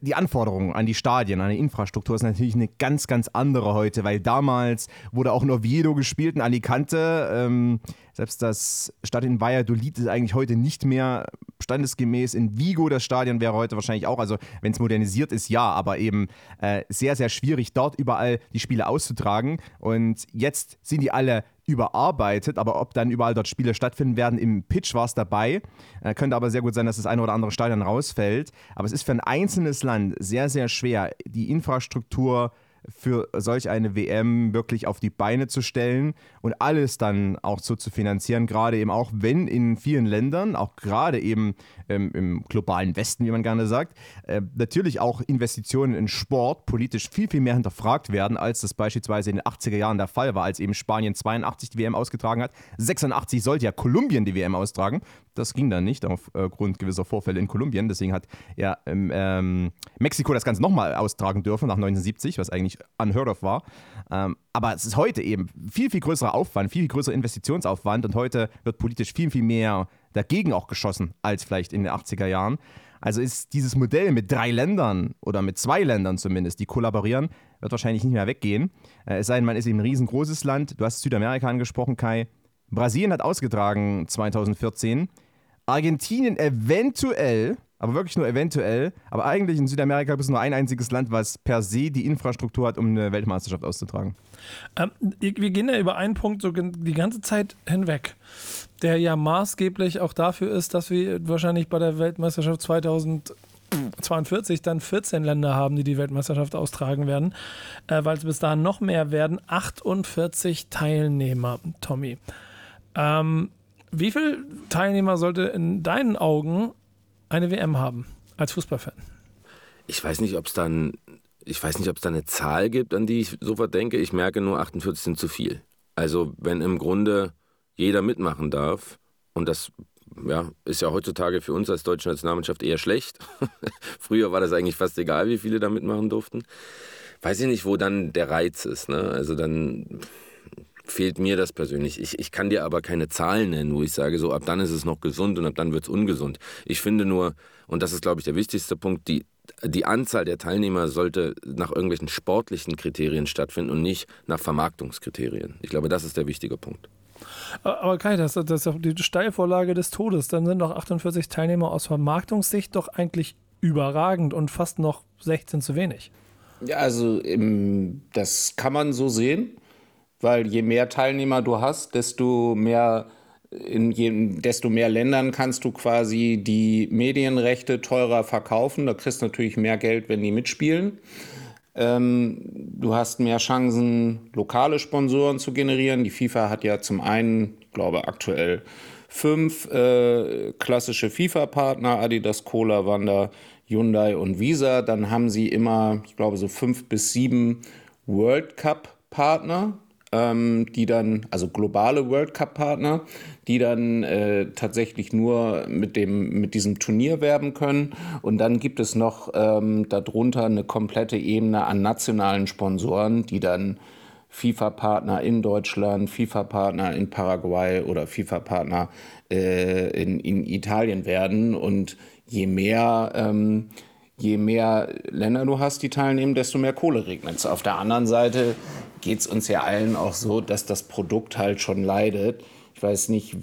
die Anforderungen an die Stadien, an die Infrastruktur ist natürlich eine ganz, ganz andere heute, weil damals wurde auch in Oviedo gespielt, in Alicante. Ähm, selbst das Stadion Valladolid ist eigentlich heute nicht mehr standesgemäß. In Vigo das Stadion wäre heute wahrscheinlich auch, also wenn es modernisiert ist, ja, aber eben äh, sehr, sehr schwierig, dort überall die Spiele auszutragen. Und jetzt sind die alle überarbeitet, aber ob dann überall dort Spiele stattfinden werden, im Pitch war es dabei. Äh, könnte aber sehr gut sein, dass das eine oder andere Stadion rausfällt. Aber es ist für ein einzelnes Land sehr, sehr schwer, die Infrastruktur für solch eine WM wirklich auf die Beine zu stellen und alles dann auch so zu finanzieren, gerade eben auch wenn in vielen Ländern, auch gerade eben ähm, im globalen Westen, wie man gerne sagt, äh, natürlich auch Investitionen in Sport politisch viel, viel mehr hinterfragt werden, als das beispielsweise in den 80er Jahren der Fall war, als eben Spanien 82 die WM ausgetragen hat. 86 sollte ja Kolumbien die WM austragen. Das ging dann nicht aufgrund äh, gewisser Vorfälle in Kolumbien. Deswegen hat ja ähm, ähm, Mexiko das Ganze nochmal austragen dürfen nach 79, was eigentlich unheard of war. Ähm, aber es ist heute eben viel, viel größerer Aufwand, viel, viel größerer Investitionsaufwand und heute wird politisch viel, viel mehr dagegen auch geschossen als vielleicht in den 80er Jahren. Also ist dieses Modell mit drei Ländern oder mit zwei Ländern zumindest, die kollaborieren, wird wahrscheinlich nicht mehr weggehen. Äh, es sei denn, man ist eben ein riesengroßes Land. Du hast Südamerika angesprochen, Kai. Brasilien hat ausgetragen 2014. Argentinien eventuell, aber wirklich nur eventuell, aber eigentlich in Südamerika gibt es nur ein einziges Land, was per se die Infrastruktur hat, um eine Weltmeisterschaft auszutragen. Ähm, wir gehen ja über einen Punkt so die ganze Zeit hinweg, der ja maßgeblich auch dafür ist, dass wir wahrscheinlich bei der Weltmeisterschaft 2042 dann 14 Länder haben, die die Weltmeisterschaft austragen werden, äh, weil es bis dahin noch mehr werden. 48 Teilnehmer, Tommy. Ähm, wie viele Teilnehmer sollte in deinen Augen eine WM haben als Fußballfan? Ich weiß nicht, ob es dann, ich weiß nicht, ob es da eine Zahl gibt, an die ich sofort denke. Ich merke nur, 48 sind zu viel. Also wenn im Grunde jeder mitmachen darf und das ja, ist ja heutzutage für uns als deutsche Nationalmannschaft eher schlecht. <laughs> Früher war das eigentlich fast egal, wie viele da mitmachen durften. Weiß ich nicht, wo dann der Reiz ist. Ne? Also dann fehlt mir das persönlich. Ich, ich kann dir aber keine Zahlen nennen, wo ich sage, so ab dann ist es noch gesund und ab dann wird es ungesund. Ich finde nur, und das ist, glaube ich, der wichtigste Punkt, die, die Anzahl der Teilnehmer sollte nach irgendwelchen sportlichen Kriterien stattfinden und nicht nach Vermarktungskriterien. Ich glaube, das ist der wichtige Punkt. Aber Kai, das, das ist doch die Steilvorlage des Todes. Dann sind doch 48 Teilnehmer aus Vermarktungssicht doch eigentlich überragend und fast noch 16 zu wenig. Ja, also das kann man so sehen weil je mehr Teilnehmer du hast, desto mehr in je, desto mehr Ländern kannst du quasi die Medienrechte teurer verkaufen. Da kriegst du natürlich mehr Geld, wenn die mitspielen. Ähm, du hast mehr Chancen, lokale Sponsoren zu generieren. Die FIFA hat ja zum einen, glaube aktuell fünf äh, klassische FIFA-Partner, Adidas, Cola, Wanda, Hyundai und Visa. Dann haben sie immer, ich glaube, so fünf bis sieben World Cup-Partner ähm, die dann, also globale World Cup-Partner, die dann äh, tatsächlich nur mit, dem, mit diesem Turnier werben können. Und dann gibt es noch ähm, darunter eine komplette Ebene an nationalen Sponsoren, die dann FIFA-Partner in Deutschland, FIFA-Partner in Paraguay oder FIFA-Partner äh, in, in Italien werden. Und je mehr ähm, je mehr Länder du hast, die teilnehmen, desto mehr Kohle regnet es. Auf der anderen Seite geht es uns ja allen auch so, dass das Produkt halt schon leidet. Ich weiß nicht,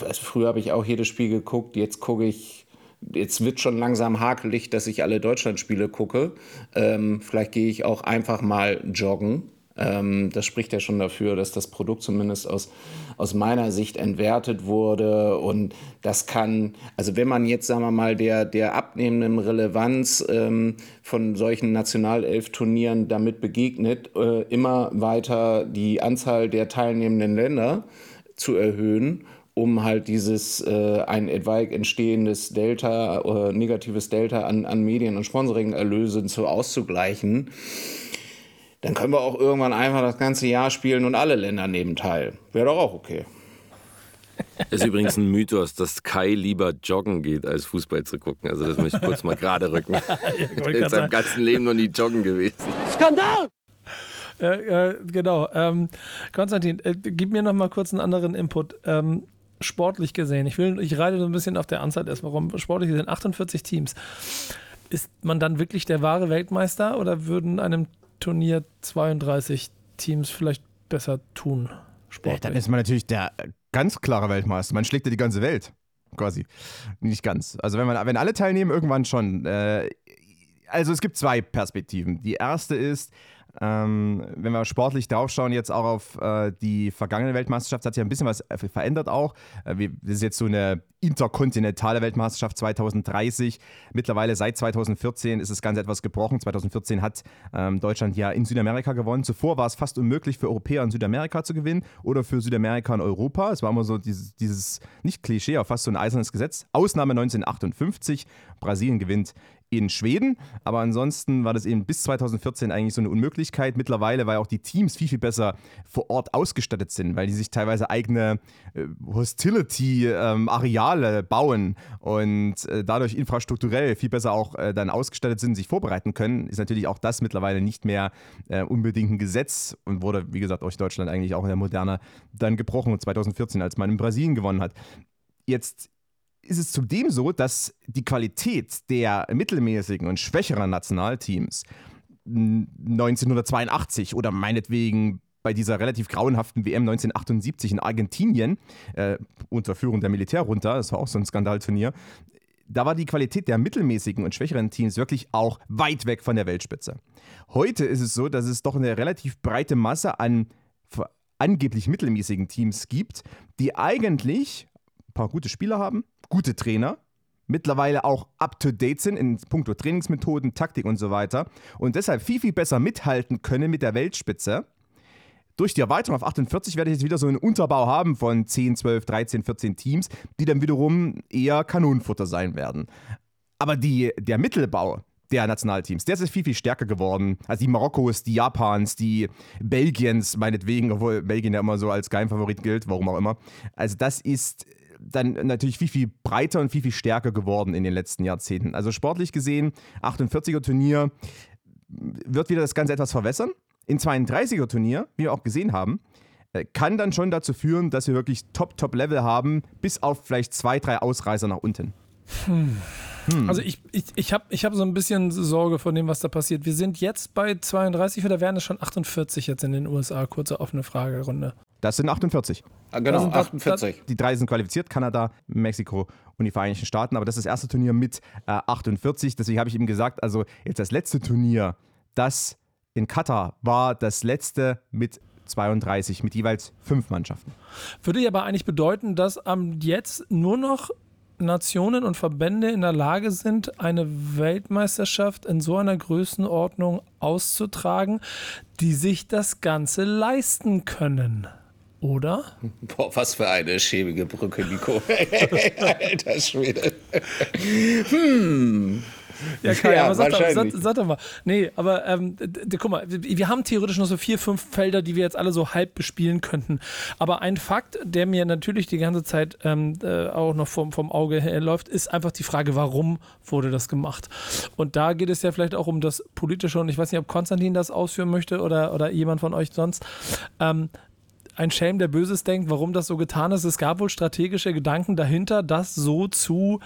also früher habe ich auch jedes Spiel geguckt, jetzt gucke ich, jetzt wird schon langsam hakelig, dass ich alle Deutschlandspiele gucke. Ähm, vielleicht gehe ich auch einfach mal joggen ähm, das spricht ja schon dafür, dass das Produkt zumindest aus, aus meiner Sicht entwertet wurde. Und das kann, also wenn man jetzt, sagen wir mal, der, der abnehmenden Relevanz ähm, von solchen Nationalelf-Turnieren damit begegnet, äh, immer weiter die Anzahl der teilnehmenden Länder zu erhöhen um halt dieses äh, ein etwaig entstehendes Delta, äh, negatives Delta an, an Medien- und Sponsoring-Erlösen zu auszugleichen dann können wir auch irgendwann einfach das ganze Jahr spielen und alle Länder nehmen teil. Wäre doch auch okay. Ist übrigens ein Mythos, dass Kai lieber joggen geht, als Fußball zu gucken. Also das möchte ich kurz mal gerade rücken. Er ist seinem ganzen Leben noch nie joggen gewesen. Skandal! Äh, äh, genau. Ähm, Konstantin, äh, gib mir noch mal kurz einen anderen Input. Ähm, sportlich gesehen, ich, will, ich reite so ein bisschen auf der Anzahl erstmal rum. Sportlich gesehen, 48 Teams. Ist man dann wirklich der wahre Weltmeister oder würden einem Turnier 32 Teams vielleicht besser tun. Sportlich. Dann ist man natürlich der ganz klare Weltmeister. Man schlägt ja die ganze Welt. Quasi. Nicht ganz. Also wenn man, wenn alle teilnehmen, irgendwann schon. Äh, also es gibt zwei Perspektiven. Die erste ist, ähm, wenn wir sportlich draufschauen, jetzt auch auf äh, die vergangene Weltmeisterschaft, hat sich ein bisschen was äh, verändert auch. Äh, das ist jetzt so eine interkontinentale Weltmeisterschaft 2030. Mittlerweile seit 2014 ist das Ganze etwas gebrochen. 2014 hat ähm, Deutschland ja in Südamerika gewonnen. Zuvor war es fast unmöglich für Europäer in Südamerika zu gewinnen oder für Südamerika in Europa. Es war immer so dieses, dieses nicht Klischee, aber fast so ein eisernes Gesetz. Ausnahme 1958. Brasilien gewinnt in Schweden. Aber ansonsten war das eben bis 2014 eigentlich so eine Unmöglichkeit. Mittlerweile, weil auch die Teams viel, viel besser vor Ort ausgestattet sind, weil die sich teilweise eigene äh, Hostility-Areale ähm, bauen und äh, dadurch infrastrukturell viel besser auch äh, dann ausgestattet sind, sich vorbereiten können, ist natürlich auch das mittlerweile nicht mehr äh, unbedingt ein Gesetz und wurde, wie gesagt, durch Deutschland eigentlich auch in der Moderne dann gebrochen 2014, als man in Brasilien gewonnen hat. Jetzt ist es zudem so, dass die Qualität der mittelmäßigen und schwächeren Nationalteams 1982 oder meinetwegen bei dieser relativ grauenhaften WM 1978 in Argentinien äh, unter Führung der Militärjunta, das war auch so ein Skandalturnier, da war die Qualität der mittelmäßigen und schwächeren Teams wirklich auch weit weg von der Weltspitze. Heute ist es so, dass es doch eine relativ breite Masse an angeblich mittelmäßigen Teams gibt, die eigentlich ein paar gute Spieler haben, gute Trainer, mittlerweile auch up-to-date sind in puncto Trainingsmethoden, Taktik und so weiter und deshalb viel, viel besser mithalten können mit der Weltspitze. Durch die Erweiterung auf 48 werde ich jetzt wieder so einen Unterbau haben von 10, 12, 13, 14 Teams, die dann wiederum eher Kanonenfutter sein werden. Aber die, der Mittelbau, der Nationalteams. Der ist viel, viel stärker geworden. Also die Marokkos, die Japans, die Belgiens, meinetwegen, obwohl Belgien ja immer so als Geheimfavorit gilt, warum auch immer. Also das ist dann natürlich viel, viel breiter und viel, viel stärker geworden in den letzten Jahrzehnten. Also sportlich gesehen, 48er Turnier wird wieder das Ganze etwas verwässern. In 32er Turnier, wie wir auch gesehen haben, äh, kann dann schon dazu führen, dass wir wirklich Top-Top-Level haben, bis auf vielleicht zwei, drei Ausreißer nach unten. Hm. Hm. Also ich, ich, ich habe ich hab so ein bisschen Sorge vor dem, was da passiert. Wir sind jetzt bei 32 oder wären es schon 48 jetzt in den USA? Kurze offene Fragerunde. Das sind 48. Ah, genau, 48. Die drei sind qualifiziert, Kanada, Mexiko und die Vereinigten Staaten. Aber das ist das erste Turnier mit äh, 48. Deswegen habe ich ihm gesagt, also jetzt das letzte Turnier, das in Katar war das letzte mit 32 mit jeweils fünf Mannschaften. Würde ja aber eigentlich bedeuten, dass am jetzt nur noch Nationen und Verbände in der Lage sind, eine Weltmeisterschaft in so einer Größenordnung auszutragen, die sich das Ganze leisten können. Oder? Boah, was für eine schäbige Brücke, Nico. <laughs> Alter Schwede. hm. Ja, Kai, ja, aber sag, doch, sag, sag, doch mal. Nee, aber ähm, guck mal, wir haben theoretisch noch so vier, fünf Felder, die wir jetzt alle so halb bespielen könnten. Aber ein Fakt, der mir natürlich die ganze Zeit ähm, äh, auch noch vom, vom Auge herläuft, ist einfach die Frage, warum wurde das gemacht? Und da geht es ja vielleicht auch um das Politische und ich weiß nicht, ob Konstantin das ausführen möchte oder, oder jemand von euch sonst. Ähm, ein Schelm, der Böses denkt, warum das so getan ist. Es gab wohl strategische Gedanken dahinter, das so zu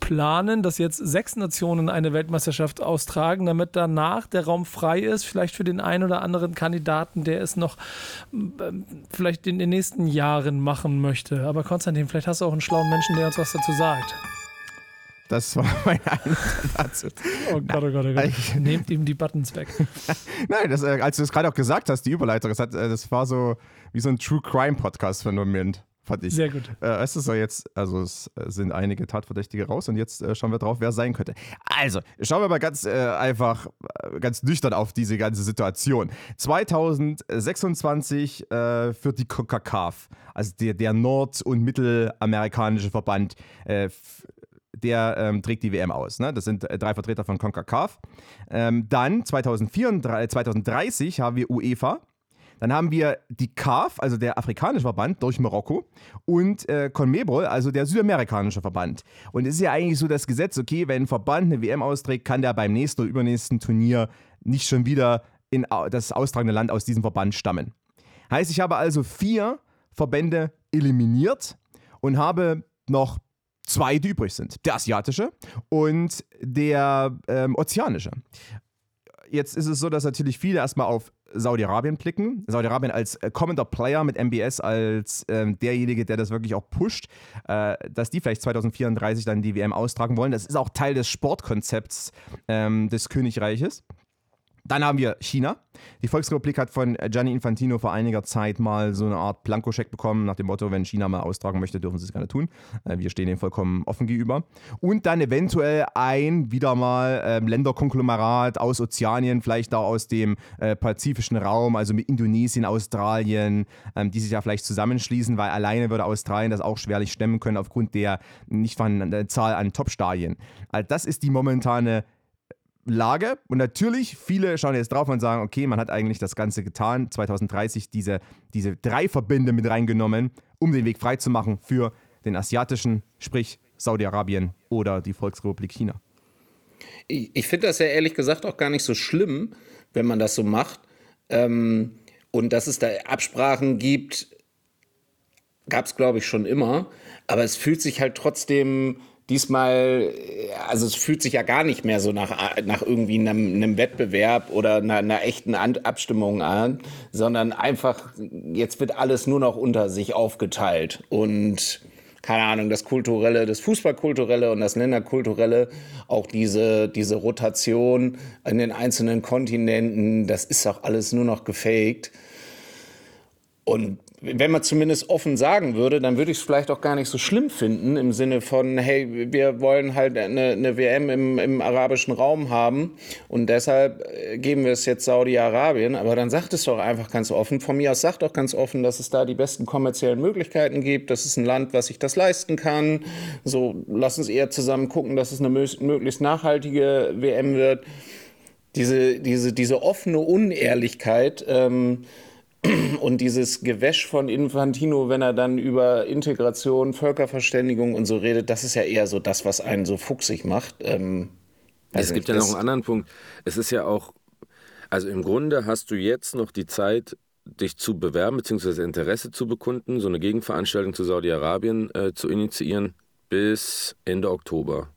planen, dass jetzt sechs Nationen eine Weltmeisterschaft austragen, damit danach der Raum frei ist, vielleicht für den einen oder anderen Kandidaten, der es noch äh, vielleicht in den nächsten Jahren machen möchte. Aber Konstantin, vielleicht hast du auch einen schlauen Menschen, der uns was dazu sagt. Das war <laughs> mein Eindruck dazu. Oh Gott, oh Gott, oh Gott. <laughs> Nehmt ihm die Buttons weg. <laughs> Nein, das, äh, als du das gerade auch gesagt hast, die Überleitung, das, hat, äh, das war so wie so ein True Crime Podcast Moment. Fand ich. Sehr gut. Äh, es ist ja jetzt, also es äh, sind einige Tatverdächtige raus und jetzt äh, schauen wir drauf, wer sein könnte. Also, schauen wir mal ganz äh, einfach, äh, ganz nüchtern auf diese ganze Situation. 2026 äh, führt die CONCACAF, also der, der nord- und mittelamerikanische Verband, der ähm, trägt die WM aus. Ne? Das sind drei Vertreter von CONCACAF. Ähm, dann 2034, 2030 haben wir UEFA. Dann haben wir die CAF, also der afrikanische Verband durch Marokko und äh, CONMEBOL, also der südamerikanische Verband. Und es ist ja eigentlich so das Gesetz, okay, wenn ein Verband eine WM austrägt, kann der beim nächsten oder übernächsten Turnier nicht schon wieder in das austragende Land aus diesem Verband stammen. Heißt, ich habe also vier Verbände eliminiert und habe noch zwei, die übrig sind. Der asiatische und der ähm, ozeanische. Jetzt ist es so, dass natürlich viele erstmal auf Saudi-Arabien blicken. Saudi-Arabien als äh, kommender Player mit MBS als ähm, derjenige, der das wirklich auch pusht, äh, dass die vielleicht 2034 dann die WM austragen wollen. Das ist auch Teil des Sportkonzepts ähm, des Königreiches. Dann haben wir China. Die Volksrepublik hat von Gianni Infantino vor einiger Zeit mal so eine Art Blankoscheck bekommen, nach dem Motto, wenn China mal austragen möchte, dürfen sie es gerne tun. Äh, wir stehen dem vollkommen offen gegenüber. Und dann eventuell ein, wieder mal, äh, Länderkonglomerat aus Ozeanien, vielleicht auch aus dem äh, pazifischen Raum, also mit Indonesien, Australien, ähm, die sich ja vielleicht zusammenschließen, weil alleine würde Australien das auch schwerlich stemmen können aufgrund der nicht vorhandenen Zahl an Top-Stadien. Also das ist die momentane Lage. Und natürlich, viele schauen jetzt drauf und sagen, okay, man hat eigentlich das Ganze getan, 2030 diese, diese drei Verbände mit reingenommen, um den Weg freizumachen für den asiatischen, sprich Saudi-Arabien oder die Volksrepublik China. Ich, ich finde das ja ehrlich gesagt auch gar nicht so schlimm, wenn man das so macht. Ähm, und dass es da Absprachen gibt, gab es, glaube ich, schon immer. Aber es fühlt sich halt trotzdem diesmal, also es fühlt sich ja gar nicht mehr so nach, nach irgendwie einem, einem Wettbewerb oder einer, einer echten Abstimmung an, sondern einfach, jetzt wird alles nur noch unter sich aufgeteilt. Und keine Ahnung, das Kulturelle, das Fußballkulturelle und das Länderkulturelle, auch diese, diese Rotation in den einzelnen Kontinenten, das ist auch alles nur noch gefaked. Und wenn man zumindest offen sagen würde, dann würde ich es vielleicht auch gar nicht so schlimm finden, im Sinne von, hey, wir wollen halt eine, eine WM im, im, arabischen Raum haben und deshalb äh, geben wir es jetzt Saudi-Arabien. Aber dann sagt es doch einfach ganz offen. Von mir aus sagt doch ganz offen, dass es da die besten kommerziellen Möglichkeiten gibt. Das ist ein Land, was sich das leisten kann. So, lass uns eher zusammen gucken, dass es eine möglichst nachhaltige WM wird. Diese, diese, diese offene Unehrlichkeit, ähm, und dieses Gewäsch von Infantino, wenn er dann über Integration, Völkerverständigung und so redet, das ist ja eher so das, was einen so fuchsig macht. Ähm, es gibt nicht, ja noch einen anderen Punkt. Es ist ja auch, also im Grunde hast du jetzt noch die Zeit, dich zu bewerben bzw. Interesse zu bekunden, so eine Gegenveranstaltung zu Saudi-Arabien äh, zu initiieren bis Ende Oktober.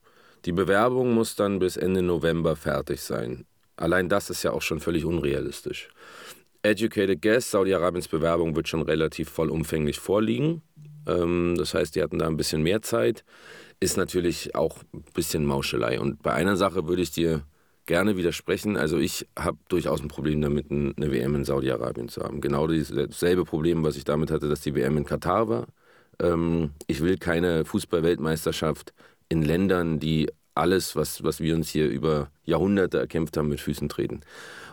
Die Bewerbung muss dann bis Ende November fertig sein. Allein das ist ja auch schon völlig unrealistisch. Educated Guess, Saudi-Arabiens Bewerbung wird schon relativ vollumfänglich vorliegen. Ähm, das heißt, die hatten da ein bisschen mehr Zeit. Ist natürlich auch ein bisschen Mauschelei. Und bei einer Sache würde ich dir gerne widersprechen. Also ich habe durchaus ein Problem damit, eine WM in Saudi-Arabien zu haben. Genau dasselbe Problem, was ich damit hatte, dass die WM in Katar war. Ähm, ich will keine Fußball-Weltmeisterschaft in Ländern, die alles, was, was wir uns hier über Jahrhunderte erkämpft haben, mit Füßen treten.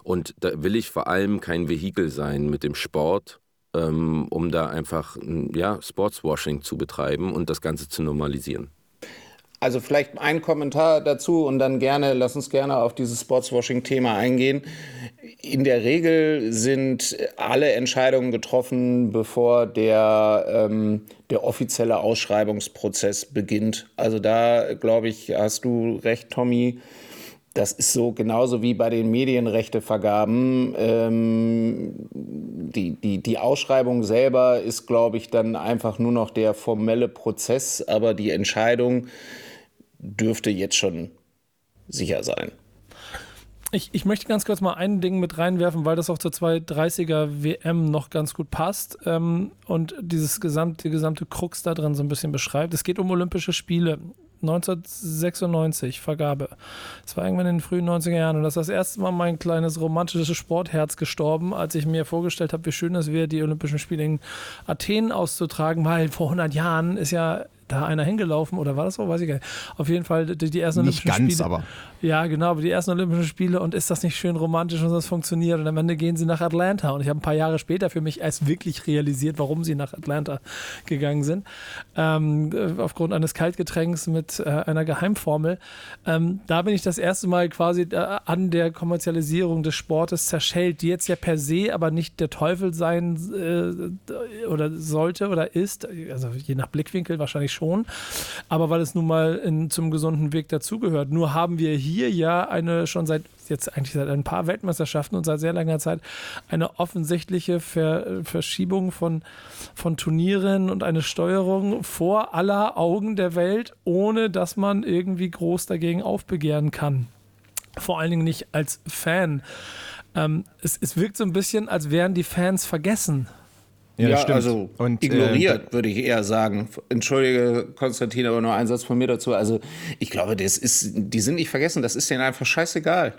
Und da will ich vor allem kein Vehikel sein mit dem Sport, ähm, um da einfach ja, Sportswashing zu betreiben und das Ganze zu normalisieren. Also vielleicht ein Kommentar dazu und dann gerne, lass uns gerne auf dieses Sportswashing-Thema eingehen. In der Regel sind alle Entscheidungen getroffen, bevor der, ähm, der offizielle Ausschreibungsprozess beginnt. Also da, glaube ich, hast du recht, Tommy. Das ist so genauso wie bei den Medienrechtevergaben. Ähm, die, die, die Ausschreibung selber ist, glaube ich, dann einfach nur noch der formelle Prozess, aber die Entscheidung dürfte jetzt schon sicher sein. Ich, ich möchte ganz kurz mal ein Ding mit reinwerfen, weil das auch zur 230er WM noch ganz gut passt ähm, und dieses gesamte, gesamte Krux da drin so ein bisschen beschreibt. Es geht um Olympische Spiele. 1996, Vergabe. Das war irgendwann in den frühen 90er Jahren und das ist das erste Mal mein kleines romantisches Sportherz gestorben, als ich mir vorgestellt habe, wie schön es wäre, die Olympischen Spiele in Athen auszutragen, weil vor 100 Jahren ist ja da einer hingelaufen oder war das so? Weiß ich gar nicht. Auf jeden Fall die, die ersten nicht Olympischen ganz, Spiele. aber. Ja, genau, aber die ersten Olympischen Spiele und ist das nicht schön romantisch und das funktioniert und am Ende gehen sie nach Atlanta und ich habe ein paar Jahre später für mich erst wirklich realisiert, warum sie nach Atlanta gegangen sind. Ähm, äh, aufgrund eines Kaltgetränks mit äh, einer Geheimformel. Ähm, da bin ich das erste Mal quasi äh, an der Kommerzialisierung des Sportes zerschellt, die jetzt ja per se aber nicht der Teufel sein äh, oder sollte oder ist, also je nach Blickwinkel wahrscheinlich schon, aber weil es nun mal in, zum gesunden Weg dazugehört. Nur haben wir hier ja eine schon seit jetzt eigentlich seit ein paar Weltmeisterschaften und seit sehr langer Zeit eine offensichtliche Ver Verschiebung von, von Turnieren und eine Steuerung vor aller Augen der Welt, ohne dass man irgendwie groß dagegen aufbegehren kann. Vor allen Dingen nicht als Fan. Ähm, es, es wirkt so ein bisschen, als wären die Fans vergessen. Ja, ja also und, ignoriert, äh, würde ich eher sagen. Entschuldige, Konstantin, aber nur ein Satz von mir dazu. Also ich glaube, das ist, die sind nicht vergessen, das ist denen einfach scheißegal.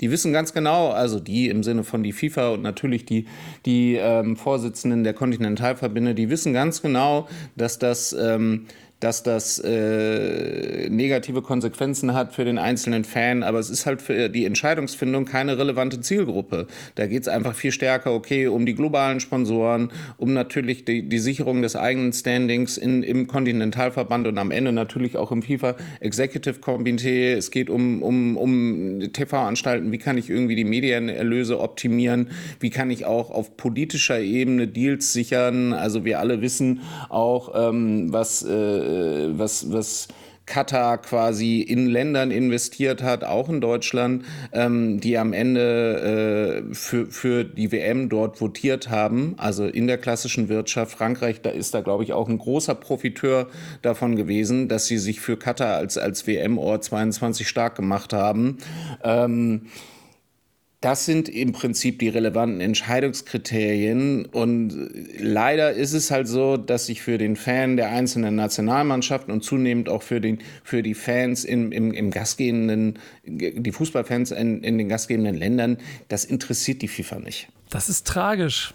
Die wissen ganz genau, also die im Sinne von die FIFA und natürlich die, die ähm, Vorsitzenden der Kontinentalverbände, die wissen ganz genau, dass das ähm, dass das äh, negative Konsequenzen hat für den einzelnen Fan, aber es ist halt für die Entscheidungsfindung keine relevante Zielgruppe. Da geht es einfach viel stärker, okay, um die globalen Sponsoren, um natürlich die, die Sicherung des eigenen Standings in, im Kontinentalverband und am Ende natürlich auch im FIFA Executive Committee. Es geht um, um, um TV-Anstalten, wie kann ich irgendwie die Medienerlöse optimieren, wie kann ich auch auf politischer Ebene Deals sichern. Also wir alle wissen auch, ähm, was äh, was, was Katar quasi in Ländern investiert hat, auch in Deutschland, ähm, die am Ende äh, für, für die WM dort votiert haben, also in der klassischen Wirtschaft. Frankreich, da ist da, glaube ich, auch ein großer Profiteur davon gewesen, dass sie sich für Katar als, als WM-Ort 22 stark gemacht haben. Ähm, das sind im Prinzip die relevanten Entscheidungskriterien. Und leider ist es halt so, dass sich für den Fan der einzelnen Nationalmannschaften und zunehmend auch für, den, für die Fans im, im, im gastgebenden, die Fußballfans in, in den gastgebenden Ländern, das interessiert die FIFA nicht. Das ist tragisch,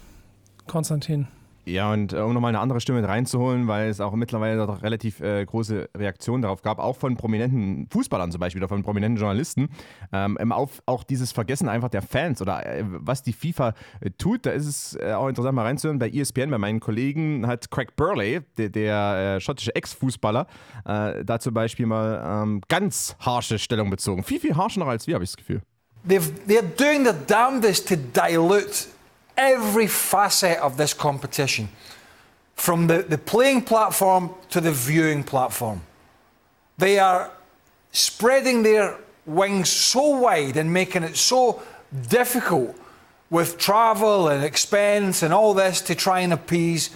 Konstantin. Ja, und äh, um nochmal eine andere Stimme reinzuholen, weil es auch mittlerweile doch relativ äh, große Reaktionen darauf gab, auch von prominenten Fußballern zum Beispiel oder von prominenten Journalisten, ähm, auf, auch dieses Vergessen einfach der Fans oder äh, was die FIFA äh, tut, da ist es äh, auch interessant mal reinzuhören. Bei ESPN, bei meinen Kollegen, hat Craig Burley, der, der äh, schottische Ex-Fußballer, da zum Beispiel mal ähm, ganz harsche Stellung bezogen. Viel, viel harscher noch als wir, habe ich das Gefühl. They're doing their damnedest to dilute every facet of this competition, from the, the playing platform to the viewing platform. They are spreading their wings so wide and making it so difficult with travel and expense and all this to try and appease,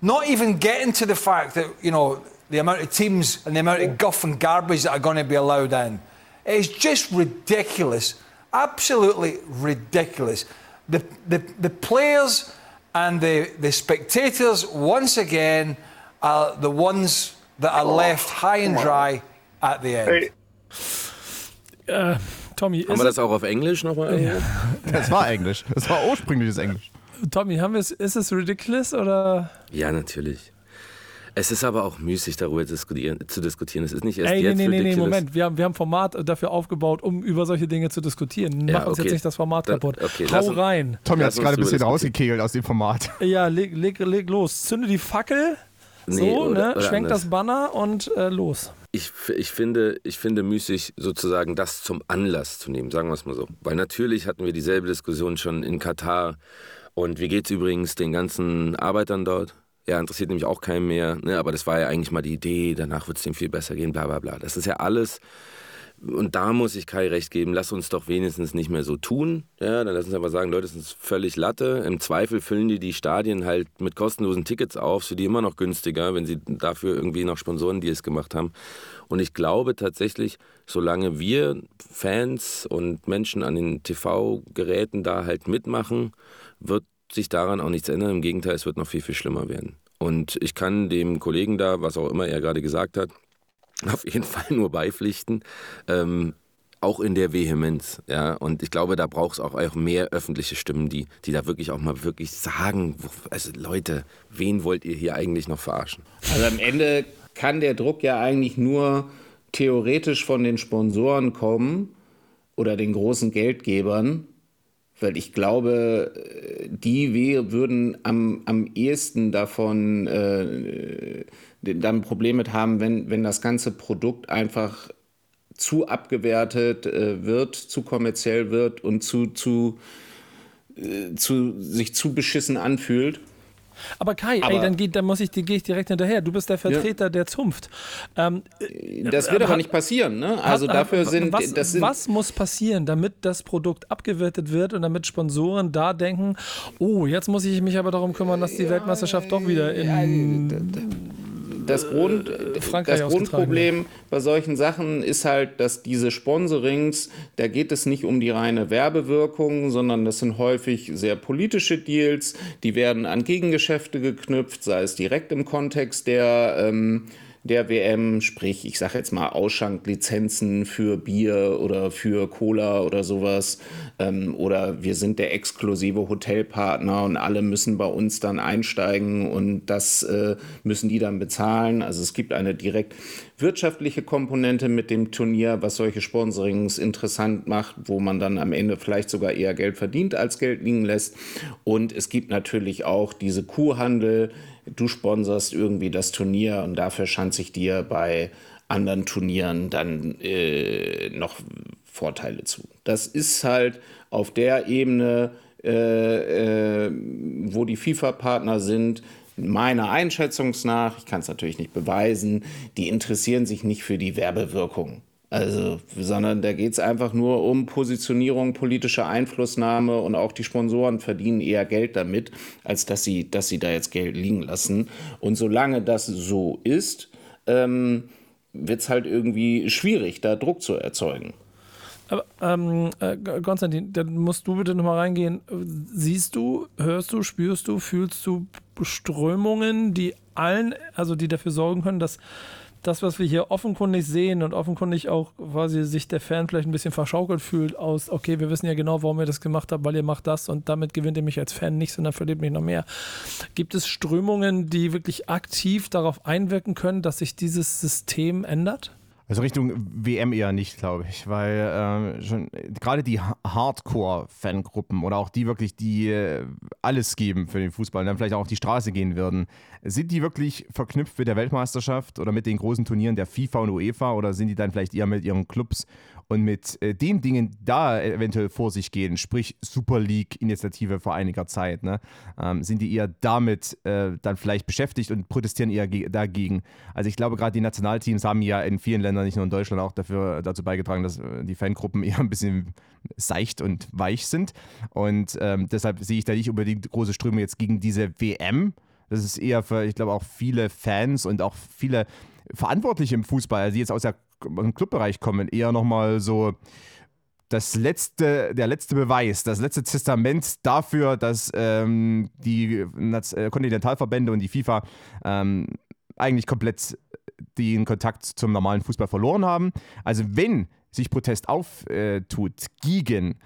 not even getting to the fact that, you know, the amount of teams and the amount of guff and garbage that are going to be allowed in. It's just ridiculous. Absolutely ridiculous. The, the, the players and the, the spectators, once again, are the ones that are left high and dry at the end. Äh, Tommy, haben wir das auch auf Englisch nochmal? Ja. <laughs> <laughs> Das war Englisch. Das war ursprüngliches Englisch. Tommy, haben wir es, ist es ridiculous oder? Ja, natürlich. Es ist aber auch müßig, darüber diskutieren, zu diskutieren. Es ist nicht erst Ey, jetzt nee, nee, nee, Moment. Wir haben, wir haben Format dafür aufgebaut, um über solche Dinge zu diskutieren. Mach Ja, uns okay. jetzt nicht das Format Dann- kaputt. okay, Hau lass uns- rein. Tommy hat uns gerade ein bisschen rausgekegelt aus dem Format. <laughs> Ja, leg, leg, leg los. Zünde die Fackel. Nee, so, oder- ne? oder Schwenk anders. das Banner und äh, los. Ich, ich, finde, ich finde müßig, sozusagen das zum Anlass zu nehmen, sagen wir es mal so. Weil natürlich hatten wir dieselbe Diskussion schon in Katar. Und wie geht es übrigens den ganzen Arbeitern dort? Ja, interessiert nämlich auch keinen mehr. Ne? Aber das war ja eigentlich mal die Idee, danach wird es dem viel besser gehen, bla bla bla. Das ist ja alles. Und da muss ich Kai recht geben, lass uns doch wenigstens nicht mehr so tun. Ja, dann lass uns aber sagen, Leute, das ist völlig Latte. Im Zweifel füllen die die Stadien halt mit kostenlosen Tickets auf, für die immer noch günstiger, wenn sie dafür irgendwie noch Sponsorendeals gemacht haben. Und ich glaube tatsächlich, solange wir Fans und Menschen an den TV-Geräten da halt mitmachen, wird sich daran auch nichts ändern. Im Gegenteil, es wird noch viel, viel schlimmer werden. Und ich kann dem Kollegen da, was auch immer er gerade gesagt hat, <laughs> auf jeden Fall nur beipflichten. Ähm, auch in der Vehemenz, ja. Und ich glaube, da braucht es auch, mehr öffentliche Stimmen, die, die da wirklich auch mal wirklich sagen, also Leute, wen wollt ihr hier eigentlich noch verarschen? Also am Ende kann der Druck ja eigentlich nur theoretisch von den Sponsoren kommen oder den großen Geldgebern, weil ich glaube, die we- würden am, am ehesten davon äh, dann ein Problem mit haben, wenn, wenn das ganze Produkt einfach zu abgewertet äh, wird, zu kommerziell wird und zu, zu, äh, zu, sich zu beschissen anfühlt. Aber Kai, ey, Aber- dann, geht, dann muss ich, gehe ich direkt hinterher. Du bist der Vertreter der Zunft. Ähm, Das wird aber nicht passieren, ne? Also Hat- dafür sind, was, das sind was muss passieren, damit das Produkt abgewertet wird und damit Sponsoren da denken, oh, jetzt muss ich mich aber darum kümmern, dass die Weltmeisterschaft doch wieder in das, Grund, Frankreich das Grundproblem bei solchen Sachen ist halt, dass diese Sponsorings, da geht es nicht um die reine Werbewirkung, sondern das sind häufig sehr politische Deals, die werden an Gegengeschäfte geknüpft, sei es direkt im Kontext der, ähm, der WM, sprich, ich sage jetzt mal Ausschanklizenzen für Bier oder für Cola oder sowas. Ähm, oder wir sind der exklusive Hotelpartner und alle müssen bei uns dann einsteigen und das äh, müssen die dann bezahlen. Also es gibt eine direkt wirtschaftliche Komponente mit dem Turnier, was solche Sponsorings interessant macht, wo man dann am Ende vielleicht sogar eher Geld verdient als Geld liegen lässt. Und es gibt natürlich auch diese Kuhhandel. Du sponsorst irgendwie das Turnier und dafür schanze ich dir bei anderen Turnieren dann äh, noch Vorteile zu. Das ist halt auf der Ebene, äh, äh, wo die FIFA-Partner sind, meiner Einschätzung nach, ich kann es natürlich nicht beweisen, die interessieren sich nicht für die Werbewirkung. Also, sondern da geht es einfach nur um Positionierung, politische Einflussnahme und auch die Sponsoren verdienen eher Geld damit, als dass sie, dass sie da jetzt Geld liegen lassen. Und solange das so ist, ähm, wird es halt irgendwie schwierig, da Druck zu erzeugen. Aber, ähm, äh, Konstantin, dann musst du bitte nochmal reingehen. Siehst du, hörst du, spürst du, fühlst du Strömungen, die allen, also die dafür sorgen können, dass das, was wir hier offenkundig sehen und offenkundig auch quasi sich der Fan vielleicht ein bisschen verschaukelt fühlt aus, okay, wir wissen ja genau, warum ihr das gemacht habt, weil ihr macht das und damit gewinnt ihr mich als Fan nicht, sondern verliert mich noch mehr. Gibt es Strömungen, die wirklich aktiv darauf einwirken können, dass sich dieses System ändert? Also Richtung WM eher nicht, glaube ich, weil äh, schon gerade die Hardcore-Fangruppen oder auch die wirklich, die äh, alles geben für den Fußball und dann vielleicht auch auf die Straße gehen würden, sind die wirklich verknüpft mit der Weltmeisterschaft oder mit den großen Turnieren der FIFA und UEFA oder sind die dann vielleicht eher mit ihren Clubs und mit äh, den Dingen da eventuell vor sich gehen, sprich Super League-Initiative vor einiger Zeit, ne, ähm, sind die eher damit äh, dann vielleicht beschäftigt und protestieren eher dagegen. Also ich glaube, gerade die Nationalteams haben ja in vielen Ländern, nicht nur in Deutschland, auch dafür, dazu beigetragen, dass äh, die Fangruppen <laughs> eher ein bisschen seicht und weich sind. Und ähm, deshalb sehe ich da nicht unbedingt große Ströme jetzt gegen diese WM. Das ist eher für, ich glaube, auch viele Fans und auch viele Verantwortliche im Fußball, also jetzt aus der im Clubbereich kommen, eher nochmal so das letzte, der letzte Beweis, das letzte Testament dafür, dass ähm, die äh, Kontinentalverbände und die FIFA ähm, eigentlich komplett den Kontakt zum normalen Fußball verloren haben. Also wenn sich Protest auftut gegen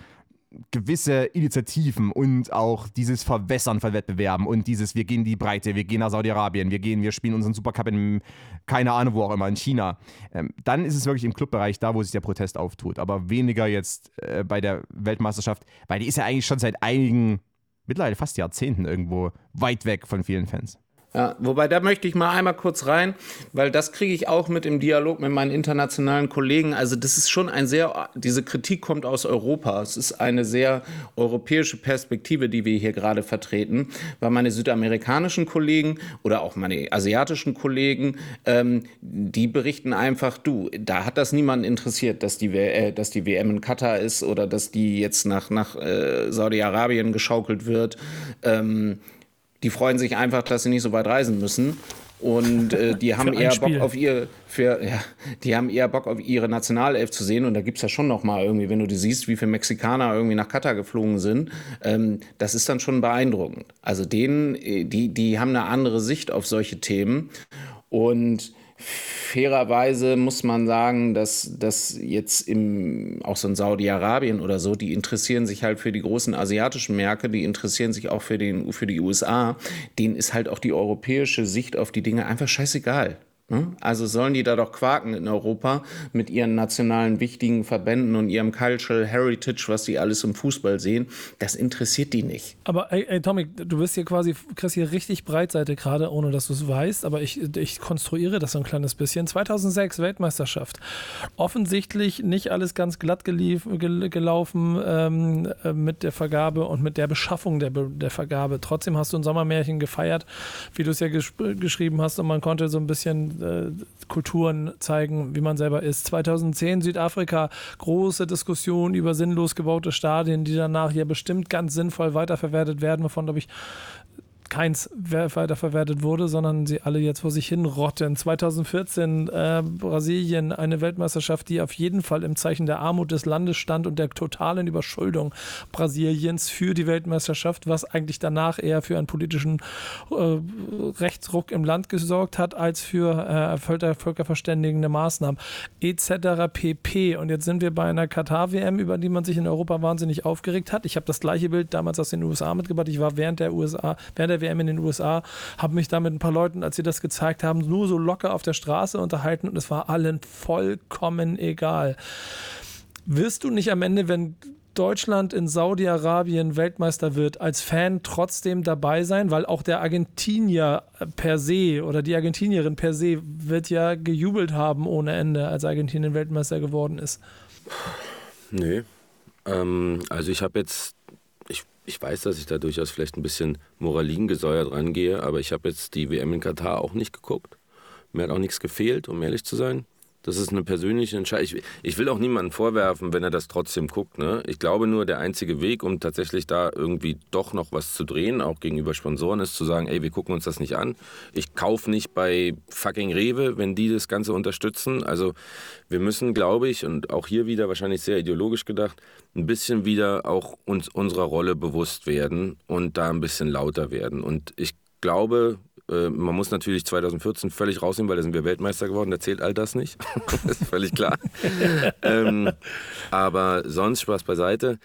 gewisse Initiativen und auch dieses Verwässern von Wettbewerben und dieses, wir gehen die Breite, wir gehen nach Saudi-Arabien, wir gehen, wir spielen unseren Supercup in, keine Ahnung, wo auch immer, in China, ähm, dann ist es wirklich im Clubbereich da, wo sich der Protest auftut. Aber weniger jetzt äh, bei der Weltmeisterschaft, weil die ist ja eigentlich schon seit einigen, mittlerweile fast Jahrzehnten irgendwo weit weg von vielen Fans. Ja, wobei da möchte ich mal einmal kurz rein, weil das kriege ich auch mit im Dialog mit meinen internationalen Kollegen. Also das ist schon ein sehr, diese Kritik kommt aus Europa. Es ist eine sehr europäische Perspektive, die wir hier gerade vertreten, weil meine südamerikanischen Kollegen oder auch meine asiatischen Kollegen, ähm, die berichten einfach, du, da hat das niemanden interessiert, dass die, äh, dass die WM in Katar ist oder dass die jetzt nach, nach äh, Saudi-Arabien geschaukelt wird. Ähm, die freuen sich einfach, dass sie nicht so weit reisen müssen. Und äh, die <laughs> haben eher Bock auf ihr, für, ja, die haben eher Bock auf ihre Nationalelf zu sehen. Und da gibt es ja schon noch mal irgendwie, wenn du die siehst, wie viele Mexikaner irgendwie nach Katar geflogen sind, ähm, das ist dann schon beeindruckend. Also denen, äh, die, die haben eine andere Sicht auf solche Themen. Und fairerweise muss man sagen, dass das jetzt im, auch so in Saudi-Arabien oder so, die interessieren sich halt für die großen asiatischen Märkte, die interessieren sich auch für, den, für die USA. Denen ist halt auch die europäische Sicht auf die Dinge einfach scheißegal. Ne? Also sollen die da doch quaken in Europa mit ihren nationalen wichtigen Verbänden und ihrem Cultural Heritage, was sie alles im Fußball sehen. Das interessiert die nicht. Aber ey, ey Tommy, du bist hier quasi, kriegst hier richtig Breitseite gerade, ohne dass du es weißt, aber ich, ich konstruiere das so ein kleines bisschen. 2006 Weltmeisterschaft. Offensichtlich nicht alles ganz glatt gelief, gel, gelaufen ähm, äh, mit der Vergabe und mit der Beschaffung der, der Vergabe. Trotzdem hast du ein Sommermärchen gefeiert, wie du es ja gesch geschrieben hast und man konnte so ein bisschen äh, Kulturen zeigen, wie man selber ist. 2010 Südafrika, große Diskussion über sinnlos gebaute Stadien, die danach ja bestimmt ganz sinnvoll weiterverwertet werden, wovon, glaube ich, keins weiterverwertet wurde, sondern sie alle jetzt vor sich hin rotten. 2014 äh, Brasilien, eine Weltmeisterschaft, die auf jeden Fall im Zeichen der Armut des Landes stand und der totalen Überschuldung Brasiliens für die Weltmeisterschaft, was eigentlich danach eher für einen politischen äh, Rechtsruck im Land gesorgt hat, als für äh, völker, völkerverständigende Maßnahmen etc. pp. Und jetzt sind wir bei einer Katar-WM, über die man sich in Europa wahnsinnig aufgeregt hat. Ich habe das gleiche Bild damals aus den USA mitgebracht. Ich war während der USA, während der WM in den USA, habe mich da mit ein paar Leuten, als sie das gezeigt haben, nur so locker auf der Straße unterhalten und es war allen vollkommen egal. Wirst du nicht am Ende, wenn Deutschland in Saudi-Arabien Weltmeister wird, als Fan trotzdem dabei sein, weil auch der Argentinier per se oder die Argentinierin per se wird ja gejubelt haben ohne Ende, als Argentinien Weltmeister geworden ist. Nee. Ähm, also ich habe jetzt ich weiß, dass ich da durchaus vielleicht ein bisschen moraligengesäuert rangehe, aber ich habe jetzt die WM in Katar auch nicht geguckt. Mir hat auch nichts gefehlt, um ehrlich zu sein. Das ist eine persönliche Entscheidung. Ich, ich, will auch niemandem vorwerfen, wenn er das trotzdem guckt. Ne? Ich glaube nur, der einzige Weg, um tatsächlich da irgendwie doch noch was zu drehen, auch gegenüber Sponsoren, ist zu sagen, ey, wir gucken uns das nicht an. Ich kaufe nicht bei fucking Rewe, wenn die das Ganze unterstützen. Also wir müssen, glaube ich, und auch hier wieder wahrscheinlich sehr ideologisch gedacht, ein bisschen wieder auch uns unserer Rolle bewusst werden und da ein bisschen lauter werden. Und ich glaube, äh, man muss natürlich 2014 völlig rausnehmen, weil da sind wir Weltmeister geworden, da zählt all das nicht. <laughs> das ist völlig klar. <laughs> ähm, aber sonst Spaß beiseite.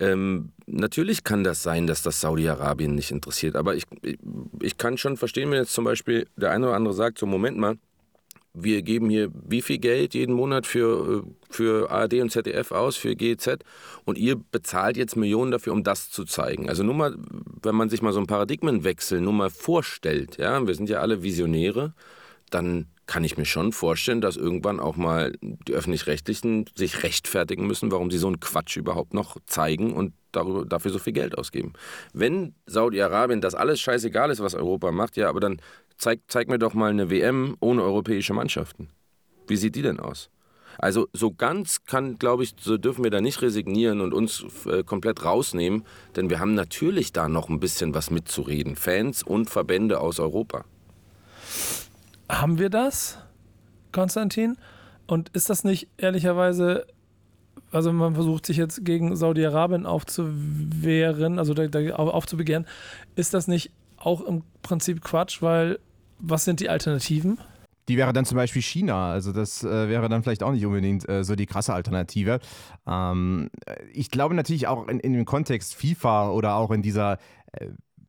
Ähm, natürlich kann das sein, dass das Saudi-Arabien nicht interessiert, aber ich, ich, ich kann schon verstehen, wenn jetzt zum Beispiel der eine oder andere sagt, so Moment mal, wir geben hier wie viel Geld jeden Monat für, äh, für ARD und ZDF aus, für GEZ und ihr bezahlt jetzt Millionen dafür, um das zu zeigen. Also nur mal, wenn man sich mal so einen Paradigmenwechsel nur mal vorstellt, ja, wir sind ja alle Visionäre, dann kann ich mir schon vorstellen, dass irgendwann auch mal die öffentlich-rechtlichen sich rechtfertigen müssen, warum sie so einen Quatsch überhaupt noch zeigen und darüber, dafür so viel Geld ausgeben. Wenn Saudi-Arabien das alles scheißegal ist, was Europa macht, ja, aber dann zeig, zeig mir doch mal eine WM ohne europäische Mannschaften. Wie sieht die denn aus? Also so ganz kann, glaube ich, so dürfen wir da nicht resignieren und uns äh, komplett rausnehmen, denn wir haben natürlich da noch ein bisschen was mitzureden. Fans und Verbände aus Europa. Haben wir das, Konstantin? Und ist das nicht ehrlicherweise, also man versucht sich jetzt gegen Saudi-Arabien aufzuwehren, also da, da aufzubegehren, ist das nicht auch im Prinzip Quatsch, weil was sind die Alternativen? Die wäre dann zum Beispiel China. Also das äh, wäre dann vielleicht auch nicht unbedingt äh, so die krasse Alternative. Ähm, ich glaube natürlich auch in, in, dem Kontext FIFA oder auch in dieser äh,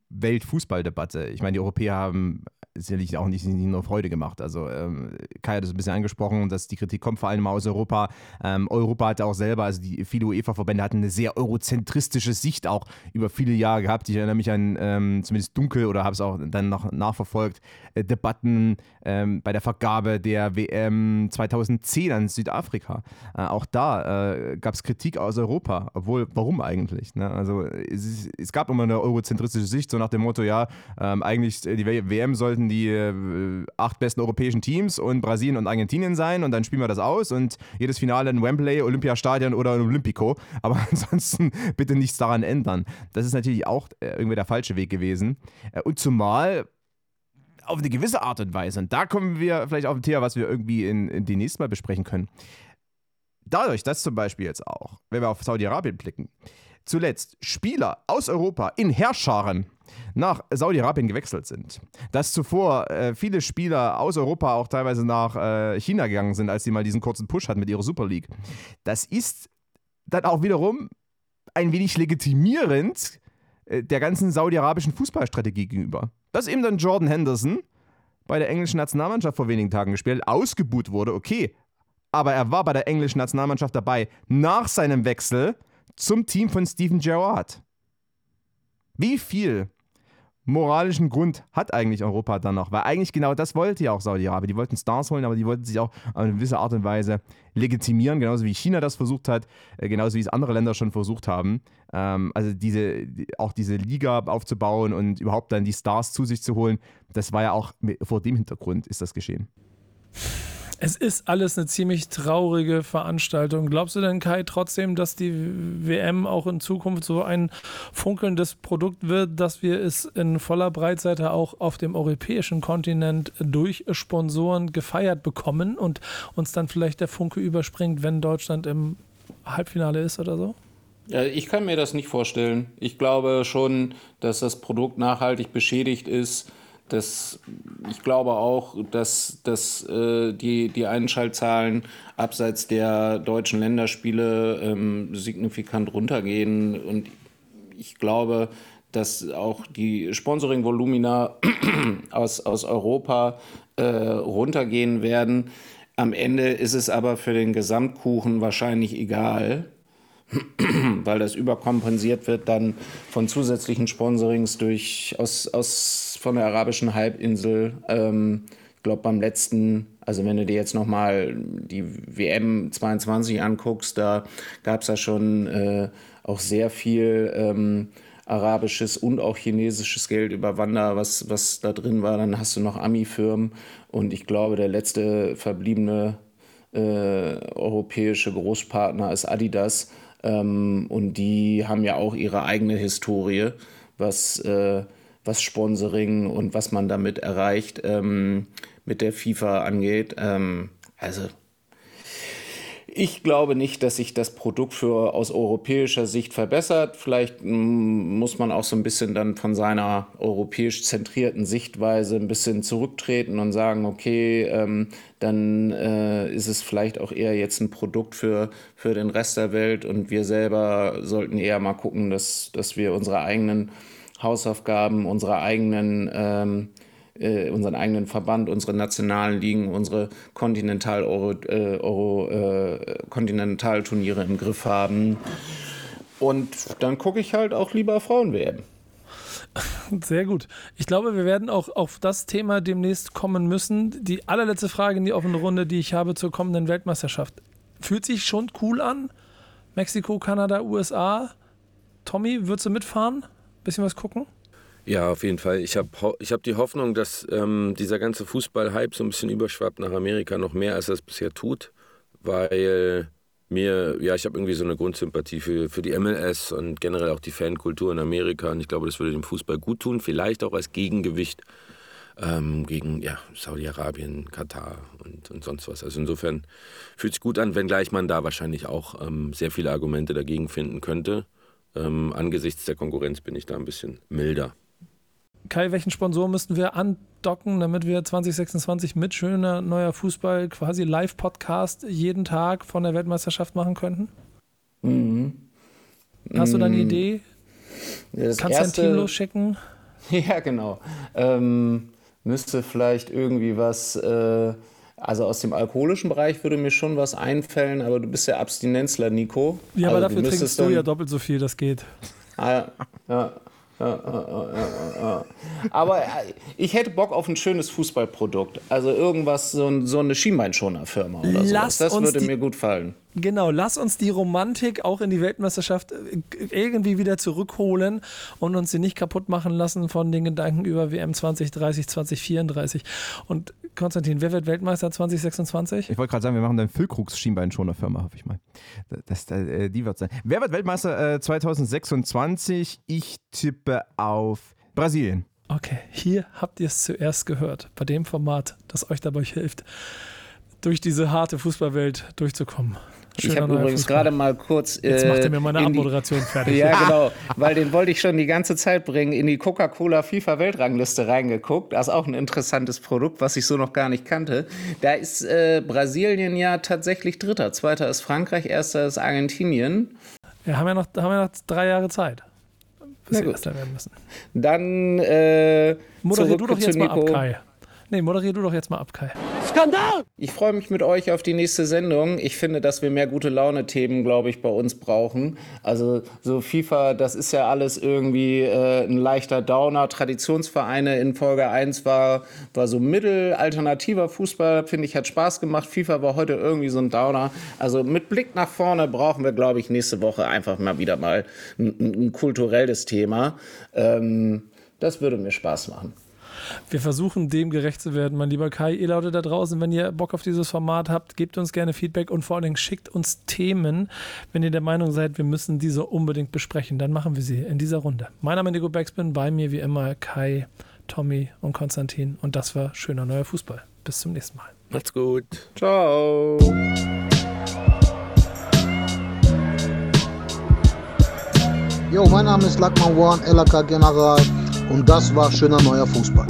Weltfußballdebatte. Ich meine, die Europäer haben sicherlich auch nicht, nicht nur Freude gemacht. Also ähm, Kai hat es ein bisschen angesprochen, dass die Kritik kommt vor allem aus Europa. Ähm, Europa hatte auch selber, also die viele UEFA-Verbände hatten eine sehr eurozentristische Sicht auch über viele Jahre gehabt. Ich erinnere mich an ähm, zumindest dunkel oder habe es auch dann noch nachverfolgt, äh, Debatten ähm, bei der Vergabe der WM 2010 an Südafrika. Äh, auch da äh, gab es Kritik aus Europa, obwohl, warum eigentlich? Ne? Also es, es, gab immer eine eurozentristische Sicht, nach dem Motto, ja, ähm, eigentlich die WM sollten die äh, acht besten europäischen Teams und Brasilien und Argentinien sein und dann spielen wir das aus und jedes Finale in Wembley, Olympiastadion oder in Olympico. <laughs> Aber ansonsten bitte nichts daran ändern. Das ist natürlich auch äh, irgendwie der falsche Weg gewesen. Äh, und zumal auf eine gewisse Art und Weise, und da kommen wir vielleicht auf ein Thema, was wir irgendwie in, in die nächsten Mal besprechen können. Dadurch, dass zum Beispiel jetzt auch, wenn wir auf Saudi-Arabien blicken, zuletzt Spieler aus Europa in Herrscharen nach Saudi-Arabien gewechselt sind. Dass zuvor äh, viele Spieler aus Europa auch teilweise nach äh, China gegangen sind, als sie mal diesen kurzen Push hatten mit ihrer Super League. Das ist dann auch wiederum ein wenig legitimierend äh, der ganzen saudi-arabischen Fußballstrategie gegenüber. Dass eben dann Jordan Henderson bei der englischen Nationalmannschaft vor wenigen Tagen gespielt, ausgebuht wurde, okay. Aber er war bei der englischen Nationalmannschaft dabei nach seinem Wechsel zum Team von Steven Gerrard. Wie viel moralischen Grund hat eigentlich Europa dann noch? Weil eigentlich genau das wollte ja auch Saudi-Arabien. Die wollten Stars holen, aber die wollten sich auch auf eine gewisse Art und Weise legitimieren, genauso wie China das versucht hat, äh, genauso wie es andere Länder schon versucht haben. Ähm, also diese, auch diese Liga aufzubauen und überhaupt dann die Stars zu sich zu holen, das war ja auch vor dem Hintergrund ist das geschehen. Es ist alles eine ziemlich traurige Veranstaltung. Glaubst du denn, Kai, trotzdem, dass die WM auch in Zukunft so ein funkelndes Produkt wird, dass wir es in voller Breitseite auch auf dem europäischen Kontinent durch Sponsoren gefeiert bekommen und uns dann vielleicht der Funke überspringt, wenn Deutschland im Halbfinale ist oder so? Ich kann mir das nicht vorstellen. Ich glaube schon, dass das Produkt nachhaltig beschädigt ist das, ich glaube auch, dass, dass äh, die, die Einschaltzahlen abseits der deutschen Länderspiele ähm, signifikant runtergehen. Und ich glaube, dass auch die Sponsoring-Volumina <clears throat> aus, aus Europa äh, runtergehen werden. Am Ende ist es aber für den Gesamtkuchen wahrscheinlich egal, <clears throat> weil das überkompensiert wird dann von zusätzlichen Sponsorings durch aus, aus von der arabischen Halbinsel. Ähm, ich glaube beim letzten, also wenn du dir jetzt nochmal die WM 22 anguckst, da gab es ja schon äh, auch sehr viel ähm, arabisches und auch chinesisches Geld über Wanda, was, was da drin war. Dann hast du noch Ami-Firmen und ich glaube, der letzte verbliebene äh, europäische Großpartner ist Adidas. Ähm, und die haben ja auch ihre eigene Historie, was, äh, was Sponsoring und was man damit erreicht, ähm, mit der FIFA angeht. Ähm, also ich glaube nicht, dass sich das Produkt für aus europäischer Sicht verbessert. Vielleicht mm, muss man auch so ein bisschen dann von seiner europäisch zentrierten Sichtweise ein bisschen zurücktreten und sagen, okay, ähm, dann äh, ist es vielleicht auch eher jetzt ein Produkt für, für den Rest der Welt und wir selber sollten eher mal gucken, dass, dass wir unsere eigenen Hausaufgaben, unsere eigenen ähm, äh, unseren eigenen Verband, unsere nationalen Ligen, unsere äh, äh, Kontinentalturniere im Griff haben. Und dann gucke ich halt auch lieber Frauen-WM. <laughs> Sehr gut. Ich glaube, wir werden auch auf das Thema demnächst kommen müssen. Die allerletzte Frage in die offene Runde, die ich habe zur kommenden Weltmeisterschaft. Fühlt sich schon cool an? Mexiko, Kanada, USA. Tommy, würdest du mitfahren? Bisschen was gucken? Ja, auf jeden Fall. Ich habe ich hab die Hoffnung, dass ähm, dieser ganze Fußball-Hype so ein bisschen überschwappt nach Amerika, noch mehr als er es bisher tut, weil mir, ja, ich habe irgendwie so eine Grundsympathie für, für die MLS und generell auch die Fankultur in Amerika und ich glaube, das würde dem Fußball gut tun, vielleicht auch als Gegengewicht ähm, gegen ja, Saudi-Arabien, Katar und, und sonst was. Also insofern fühlt es gut an, wenngleich man da wahrscheinlich auch ähm, sehr viele Argumente dagegen finden könnte. Ähm, angesichts der Konkurrenz bin ich da ein bisschen milder. Kai, welchen Sponsor müssten wir andocken, damit wir 2026 mit schöner neuer Fußball quasi Live-Podcast jeden Tag von der Weltmeisterschaft machen könnten? Mhm. Hast du da eine mhm. Idee? Das Kannst du ein Team losschicken? <laughs> Ja, genau. Ähm, müsste vielleicht irgendwie was, äh, also aus dem alkoholischen Bereich würde mir schon was einfallen, aber du bist ja Abstinenzler, Nico. Ja, aber also, dafür trinkst du ja doppelt so viel, das geht. Ah, ja. Aber ich hätte Bock auf ein schönes Fußballprodukt. Also irgendwas, so, so eine Schienbeinschoner-Firma oder so. Das würde mir gut fallen. Genau, lass uns die Romantik auch in die Weltmeisterschaft äh, irgendwie wieder zurückholen und uns sie nicht kaputt machen lassen von den Gedanken über WM 2030, 2034. Und Konstantin, wer wird Weltmeister 2026? Ich wollte gerade sagen, wir machen dann Füllkrugs Schienbeinschoner-Firma, hoffe ich mal. Das, das, äh, die wird sein. Wer wird Weltmeister äh, 2026? Ich tippe auf Brasilien. Okay, hier habt ihr es zuerst gehört, bei dem Format, das euch dabei hilft, durch diese harte Fußballwelt durchzukommen. Schöner ich habe übrigens gerade mal kurz. Jetzt macht er mir meine Abmoderation <laughs> fertig. Ja, <laughs> genau. Weil den wollte ich schon die ganze Zeit bringen, in die Coca-Cola FIFA-Weltrangliste reingeguckt. Das ist auch ein interessantes Produkt, was ich so noch gar nicht kannte. Da ist äh, Brasilien ja tatsächlich Dritter. Zweiter ist Frankreich, erster ist Argentinien. Wir haben ja noch, haben ja noch drei Jahre Zeit. Bis wir Erster werden müssen. Dann. Äh, Moderier du doch jetzt mal ab, Kai. Nee, moderier du doch jetzt mal ab, Kai. Skandal! Ich freue mich mit euch auf die nächste Sendung. Ich finde, dass wir mehr gute Laune-Themen, glaube ich, bei uns brauchen. Also so FIFA, das ist ja alles irgendwie äh, ein leichter Downer. Traditionsvereine in Folge 1 war, war so mittelalternativer Fußball, finde ich, hat Spaß gemacht. FIFA war heute irgendwie so ein Downer. Also mit Blick nach vorne brauchen wir, glaube ich, nächste Woche einfach mal wieder mal ein, ein kulturelles Thema. Ähm, das würde mir Spaß machen. Wir versuchen dem gerecht zu werden, mein lieber Kai. Ihr Leute da draußen, wenn ihr Bock auf dieses Format habt, gebt uns gerne Feedback und vor allen Dingen schickt uns Themen, wenn ihr der Meinung seid, wir müssen diese unbedingt besprechen. Dann machen wir sie in dieser Runde. Mein Name ist Nico Backspin, bei mir wie immer Kai, Tommy und Konstantin. Und das war schöner neuer Fußball. Bis zum nächsten Mal. Macht's gut. Ciao. Jo, mein Name ist Lackmann One, LAK General und das war schöner neuer Fußball.